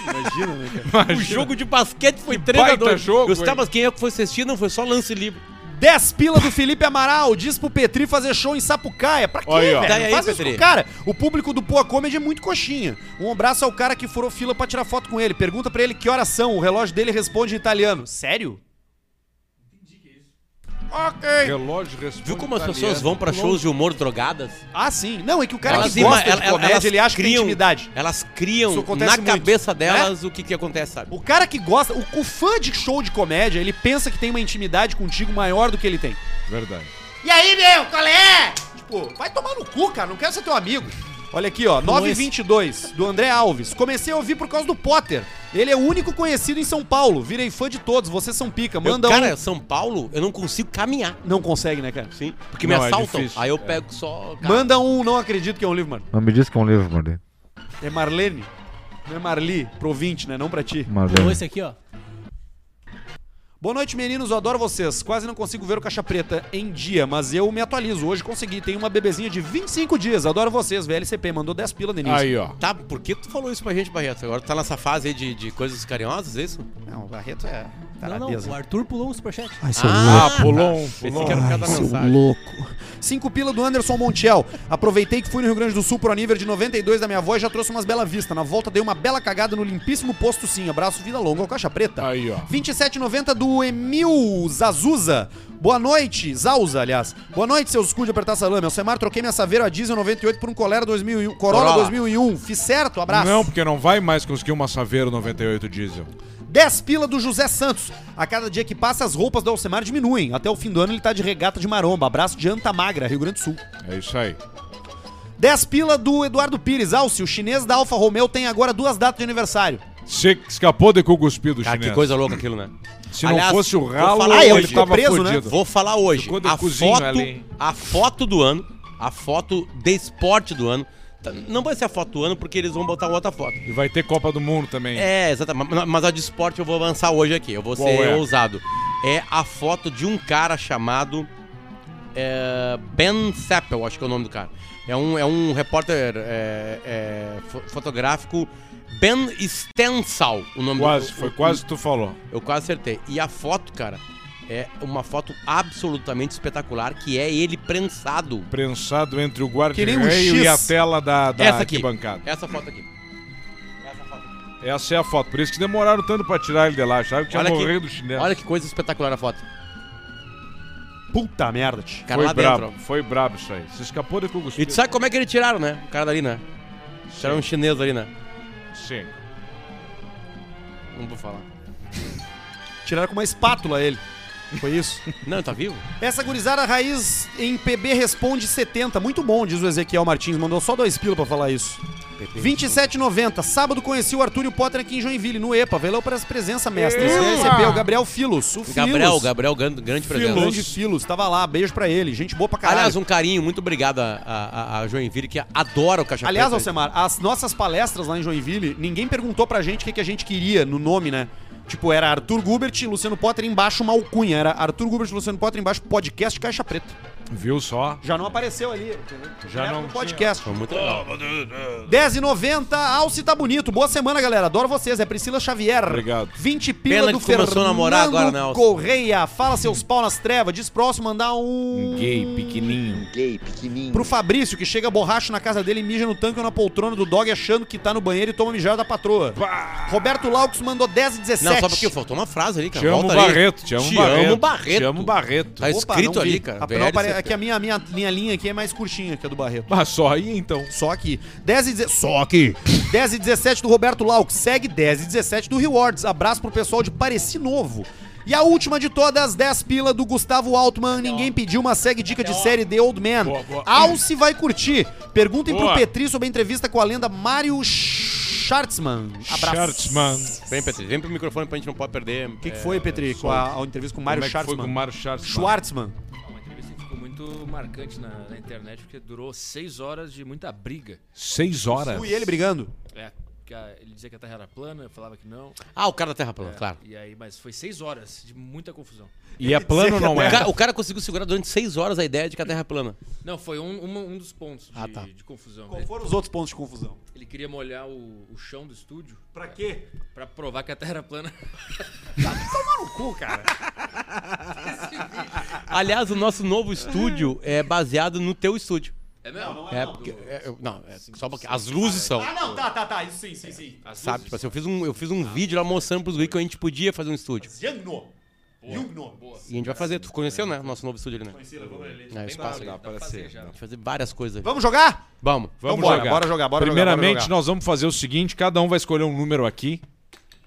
Imagina, né, cara? O jogo de basquete foi baita 3x2. jogo, E tá, mas quem é que foi assistir? Não, foi só lance livre. 10 pila do Felipe Amaral, diz pro Petri fazer show em Sapucaia. Pra quê, velho? Daí aí, Faz isso Petri. com o cara. O público do Poa Comedy é muito coxinha. Um abraço ao cara que furou fila pra tirar foto com ele. Pergunta pra ele que horas são. O relógio dele responde em italiano. Sério? Ok. Relógio responde Viu como as italiano. pessoas vão pra shows de humor drogadas? Ah, sim. Não, é que o cara Elas que gosta de comédia, elas ele acha que tem criam- intimidade. Elas criam na muito. cabeça delas o que, que acontece, sabe? O cara que gosta, o, o fã de show de comédia, ele pensa que tem uma intimidade contigo maior do que ele tem. Verdade. E aí, meu, qual é? Tipo, vai tomar no cu, cara, não quero ser teu amigo. Olha aqui, ó, 922, do André Alves. Comecei a ouvir por causa do Potter. Ele é o único conhecido em São Paulo. Virei fã de todos, vocês são pica. Manda eu, cara, um... São Paulo, eu não consigo caminhar. Não consegue, né, cara? Sim. Porque Não, me é assaltam. difícil. aí eu pego só. cara. Manda um, não acredito que é um livro, mano. Não me diz que é um livro, Marlene. É Marlene. Não é Marli, pro ouvinte, né? Não pra ti. Ou Marlene. esse aqui, ó. Boa noite, meninos. Eu adoro vocês. Quase não consigo ver o Caixa Preta em dia, mas eu me atualizo. Hoje consegui. Tem uma bebezinha de 25 dias. Adoro vocês. VLCP mandou 10 pila, Denise. Aí, ó. Tá, por que tu falou isso pra gente, Barreto? Agora tu tá nessa fase aí de, de coisas carinhosas, é isso? Não, o Barreto é. Não, não, o Arthur pulou um superchat. Ai, seu Ah, pulou um, pulou um. da seu mensagem. louco. Cinco pila do Anderson Montiel. Aproveitei que fui no Rio Grande do Sul pro aniversário de 92 da minha avó e já trouxe umas bela vista. Na volta dei uma bela cagada no limpíssimo posto sim. Abraço, vida longa ao Caixa Preta. Aí, ó. 27,90 do Emil Zazuza. Boa noite, Zauza, aliás. Boa noite, seus cu de apertar salame. Alcemar, troquei minha Saveiro a diesel 98 por um Corolla 2001. Corolla, Corolla. 2001. Fiz certo? Abraço. Não, porque não vai mais conseguir uma Saveiro 98 diesel. 10 pila do José Santos. A cada dia que passa, as roupas do Alcemar diminuem. Até o fim do ano ele tá de regata de maromba. Abraço de Anta Magra, Rio Grande do Sul. É isso aí. 10 pila do Eduardo Pires. Alce, o chinês da Alfa Romeo tem agora duas datas de aniversário. Você escapou de cu cuspido, Cara, chinês. que coisa louca aquilo, né? Se Aliás, não fosse o vou ralo, falar Ah, ele ele tava preso, né? fudido. Vou falar hoje. Ficou de A foto, ali. a foto do ano, a foto de esporte do ano. Tá- Não vai ser a foto do ano porque eles vão botar outra foto. E vai ter Copa do Mundo também. É, exatamente. Mas- a de esporte eu vou avançar hoje aqui. Eu vou Qual ser é? ousado. É a foto de um cara chamado é, Ben Seppel, acho que é o nome do cara. É um, é um repórter é, é, fo- fotográfico. Ben Stensal, o nome Quase, do foi quase que tu falou. Eu quase acertei. E a foto, cara, é uma foto absolutamente espetacular, que é ele prensado. Prensado entre o um guarda-reio X. e a tela da, da Essa aqui. arquibancada. Essa foto aqui. Essa foto aqui. Essa é a foto. Por isso que demoraram tanto pra tirar ele de lá. Acharam que tinha Olha morrido que, o chinelo. olha que coisa espetacular a foto. Puta merda, tio. Cara, foi lá brabo, dentro. foi brabo isso aí. Se escapou de cu E tu sabe como é que ele tiraram, né? O cara dali, né? Tiraram um chinês ali, né? Sim. Não vou falar. Tiraram com uma espátula ele. Foi isso? Não, tá vivo? Essa gurizada raiz em PB responde 70. Muito bom, diz o Ezequiel Martins. Mandou só dois pila pra falar isso. 27,90. Sábado conheci o Arthur e o Potter aqui em Joinville, no EPA. Valeu para essa presença, mestre. Esse recebeu o Gabriel Filos. O Gabriel, Filos. Gabriel, grande, grande presença. Grande Filos. Tava lá. Beijo pra ele. Gente boa pra caralho. Aliás, um carinho, muito obrigado a, a, a Joinville, que adora o Caixa Aliás. Alcemar, as nossas palestras lá em Joinville, ninguém perguntou pra gente o que, que a gente queria no nome, né? Tipo, era Arthur Gubert Luciano Potter embaixo uma alcunha. Era Arthur Gubert Luciano Potter embaixo podcast Caixa Preta. Viu só? Já não apareceu ali. entendeu? Já Era não no tinha. podcast. Foi muito legal. 10,90. Alce tá bonito. Boa semana, galera. Adoro vocês. É Priscila Xavier. Obrigado. 20 pila Pena do que começou a namorar agora, né, Fernando Alce? Correia. Fala seus pau nas trevas. Diz próximo mandar um... Gay, pequenininho. Gay, pequenininho. Pro Fabrício, que chega borracho na casa dele e mija no tanque ou na poltrona do dog achando que tá no banheiro e toma mijada da patroa. Roberto Laux mandou 10 e 17. Não, só porque faltou uma frase ali, cara. Te amo, Volta ali. Barreto. Te amo, Te Barreto. amo, Barreto. Te amo, Barreto. Tá escrito vi. ali, cara. A, VL não, apare- 70. é que a minha, minha, minha linha aqui é mais curtinha que a do Barreto. Ah, só aí então. Só aqui. 10 e 17. Só aqui. 10 e 17 do Roberto Laux. Segue 10 e 17 do Rewards. Abraço pro pessoal de Pareci Novo. E a última de todas, 10 pila do Gustavo Altman. Ninguém pediu uma segue dica de série The Old Man. Boa, boa. Alce vai curtir. Perguntem Boa. pro Petri sobre a entrevista com a lenda Mário Schartzman. Abraço. Schwartzman. Vem, Petri, vem pro microfone pra gente não pode perder. O que, que foi, Petri, com a, a entrevista com o Mário Como é que foi Schartzman? com o Mário Schwartzman? Schwartzman. Muito marcante na, na internet, porque durou seis horas de muita briga. Seis horas. E ele brigando. É, que a- ele dizia que a Terra era plana, eu falava que não. Ah, o cara da Terra Plana, É, claro. E aí, mas foi seis horas de muita confusão. E é plano ou não O é? cara, o cara conseguiu segurar durante seis horas a ideia de que a Terra é plana. Não, foi um, uma- um dos pontos de, Ah, tá. de confusão. Qual Ele, foram os outros pontos de confusão? ele queria molhar o, o chão do estúdio Pra quê? pra provar que a Terra era plana. No cu, cara. Aliás, o nosso novo estúdio é baseado no teu estúdio. É mesmo? É, porque, é, eu- não, é só porque as luzes são. Ah, não, tá, tá, tá. Isso sim, sim, sim. Sabe, tipo assim, eu fiz um, eu fiz um vídeo lá mostrando pros guri que a gente podia fazer um estúdio. Jungno. E a gente vai fazer, tu conheceu, né? Nosso novo estúdio ali, né? É, espaço ali. Dá pra ser. já. A gente vai fazer várias coisas ali. Vamos jogar? Vamos. Vamos jogar. bora jogar, bora jogar, Primeiramente, bora jogar. nós vamos fazer o seguinte: cada um vai escolher um número aqui,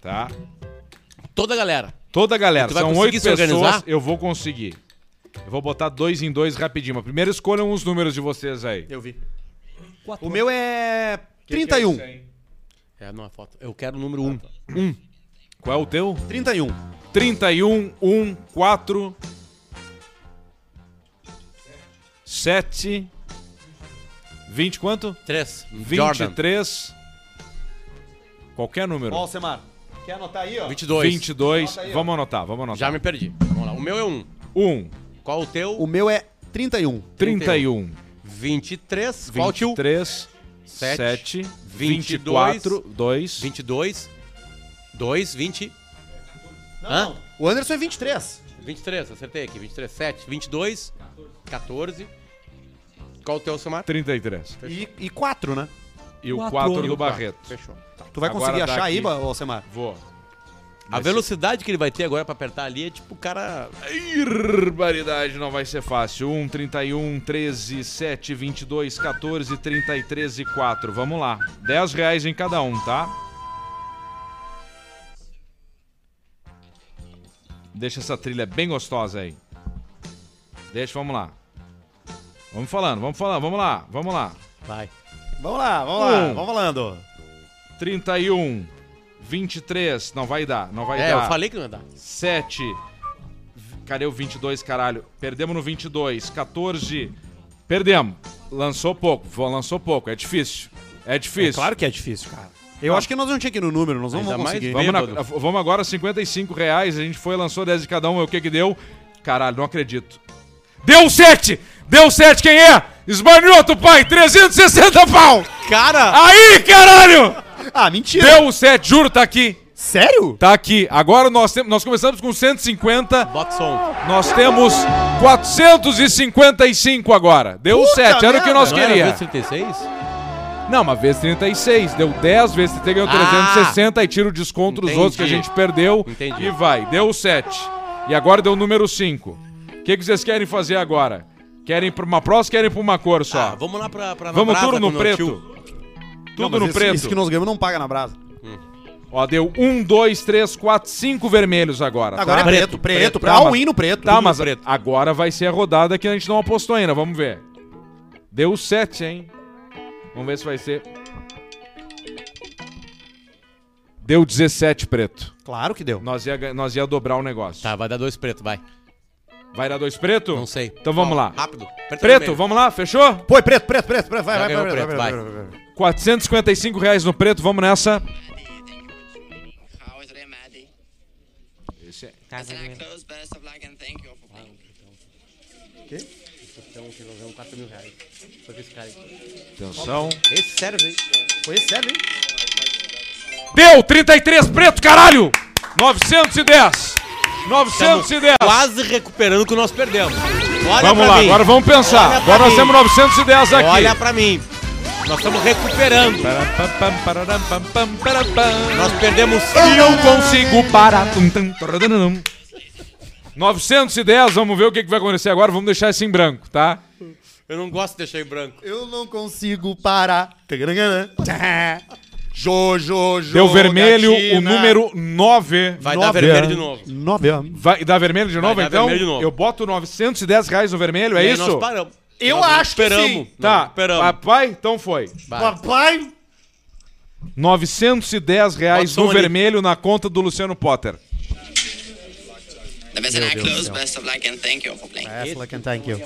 tá? Toda a galera. Toda a galera, Tu vai são conseguir oito se pessoas, organizar? eu vou conseguir. Eu vou botar dois em dois rapidinho. Mas primeiro escolham os números de vocês aí. Eu vi. O meu é 31. É, não é foto. Eu quero o número 1. Qual é o teu? 31. 31, 1, 4, 7, 20 quanto? 3. Jordan. 23. Qualquer número. Ó, Alcemar. Quer anotar aí, ó? 22. 22. Anota aí, vamos anotar, vamos anotar. Já me perdi. Vamos lá. O meu é 1. 1, Qual o teu? O meu é 31. 31, 23. Qual o tio? 23, Sete, 7, 22, 24, 2. 22. 2, 20. Não, Hã? não. O Anderson é 23. 23, acertei aqui. 23, 7, 22, 14, Qual o teu, Samar? 33. E, e quatro, né? E o Quatro. 4 E do o Barreto. Fechou. Tu vai Agora conseguir achar aí, aqui. Ô Semar? Vou. A velocidade que ele vai ter agora pra apertar ali é tipo o cara. Barbaridade, não vai ser fácil. 1, 31, 13, 7, 22, 14, 33 e 4. Vamos lá. 10 reais em cada um, tá? Deixa essa trilha bem gostosa aí. Deixa, vamos lá. Vamos falando, vamos falando, vamos lá, vamos lá. Vai. Vamos lá, vamos lá, Um. vamos falando. 31, 23, não vai dar, não vai É, dar. eu falei que não ia dar. 7. Cadê o 22, caralho? Perdemos no 22. 14. Perdemos. Lançou pouco. Lançou pouco. É difícil. É difícil. Claro que é difícil, cara. Eu acho que nós não tinha que ir no número, nós não Ainda vamos mais conseguir. Vamos, na- vamos agora, 55 reais. A gente foi, lançou 10 de cada um. O que que deu? Caralho, não acredito. Deu 7! Deu 7, quem é? Esmanhoto, pai! 360 pau! Cara! Aí, caralho! Ah, mentira. Deu o 7, juro, tá aqui. Sério? Tá aqui. Agora nós, temos, nós começamos com 150. Bota som. Nós temos 455 agora. Deu Puta 7, era o que nós queríamos. vezes 36? Não, uma vez 36, deu 10 vezes, você ganhou Ah. 360 e tira o desconto dos Entendi. outros que a gente perdeu Entendi. e vai. Deu 7. E agora deu o número 5. O que, que vocês querem fazer agora? Querem pra uma próxima querem pra uma cor só? Ah, vamos lá pra, pra na Vamos brasa tudo com no o preto. Tudo Não, no esse, preto. Esse que nós ganhamos não paga na brasa. Ó, deu 1, 2, 3, 4, 5 vermelhos agora. Agora tá? é preto, preto, preto. pra Tá, all mas- in no preto. Tá, mas preto. agora vai ser a rodada que a gente não apostou ainda, vamos ver. Deu 7, hein? Vamos ver se vai ser. Deu 17 preto. Claro que deu. Nós ia, nós ia dobrar o negócio. Tá, vai dar dois preto, vai. Vai dar dois preto? Não sei. Então vamos Ó, lá. Rápido. Preto, vermelho. vamos lá, fechou? Põe preto, preto, preto, preto. Vai, vai, vai, preto, vai, vai. vai, vai, vai. 455 reais no preto, vamos nessa. How is it, Maddie? Esse é- As I close, best of luck and thank you for playing. Atenção. Esse sério, hein? Foi esse sério, hein? Deu 33 preto, caralho! 910. 910. Quase recuperando o que nós perdemos. Olha Vamos lá, mim. agora vamos pensar. Agora nós mim. temos 910 aqui. Olha pra mim. Nós estamos recuperando. Nós perdemos Eu não consigo parar. Tum, tum, taradadadam. 910, vamos ver o que, que vai acontecer agora. Vamos deixar isso em branco, tá? Eu não gosto de deixar em branco. Eu não consigo parar. Jojo, jo, Deu vermelho, o gatina. número 9. Vai dar Nove vermelho de novo. Nove anos. Vai dar vermelho de novo, dar então? vermelho de novo. Eu boto 910 reais no vermelho, é E aí isso? Nós paramos. Eu Nós acho que recuperamos. sim. Nós Tá, recuperamos. papai, então foi. Vai. Papai. 910 reais Bota no ali. vermelho na conta do Luciano Potter. The best I close, best of luck and thank you for playing. Yes, like and thank you.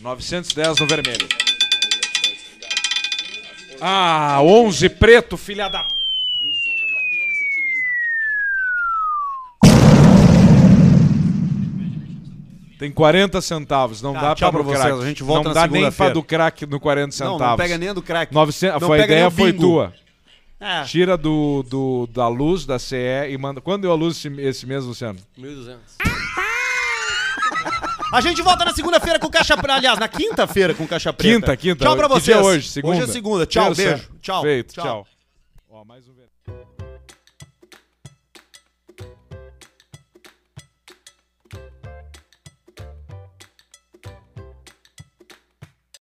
910 no vermelho. Ah, 11 preto, filha da... Tem 40 centavos, não Tá, dá tchau pra vocês, crack. a gente volta Não na dá nem pra segunda-feira. do crack no 40 centavos. Não, não pega nem a do crack. 900, Não foi a ideia o foi bingo. tua. É. Tira do, do, da luz, da CE e manda. Quando deu a luz esse, esse mês, Luciano? 1.200. A gente volta na segunda-feira com Caixa Preta. Aliás, na quinta-feira com Caixa Preta. Quinta, quinta. Tchau pra Que vocês. dia é hoje? Segunda? Hoje é segunda. Tchau, Terça. beijo. Tchau. Feito, tchau. Ó, mais um.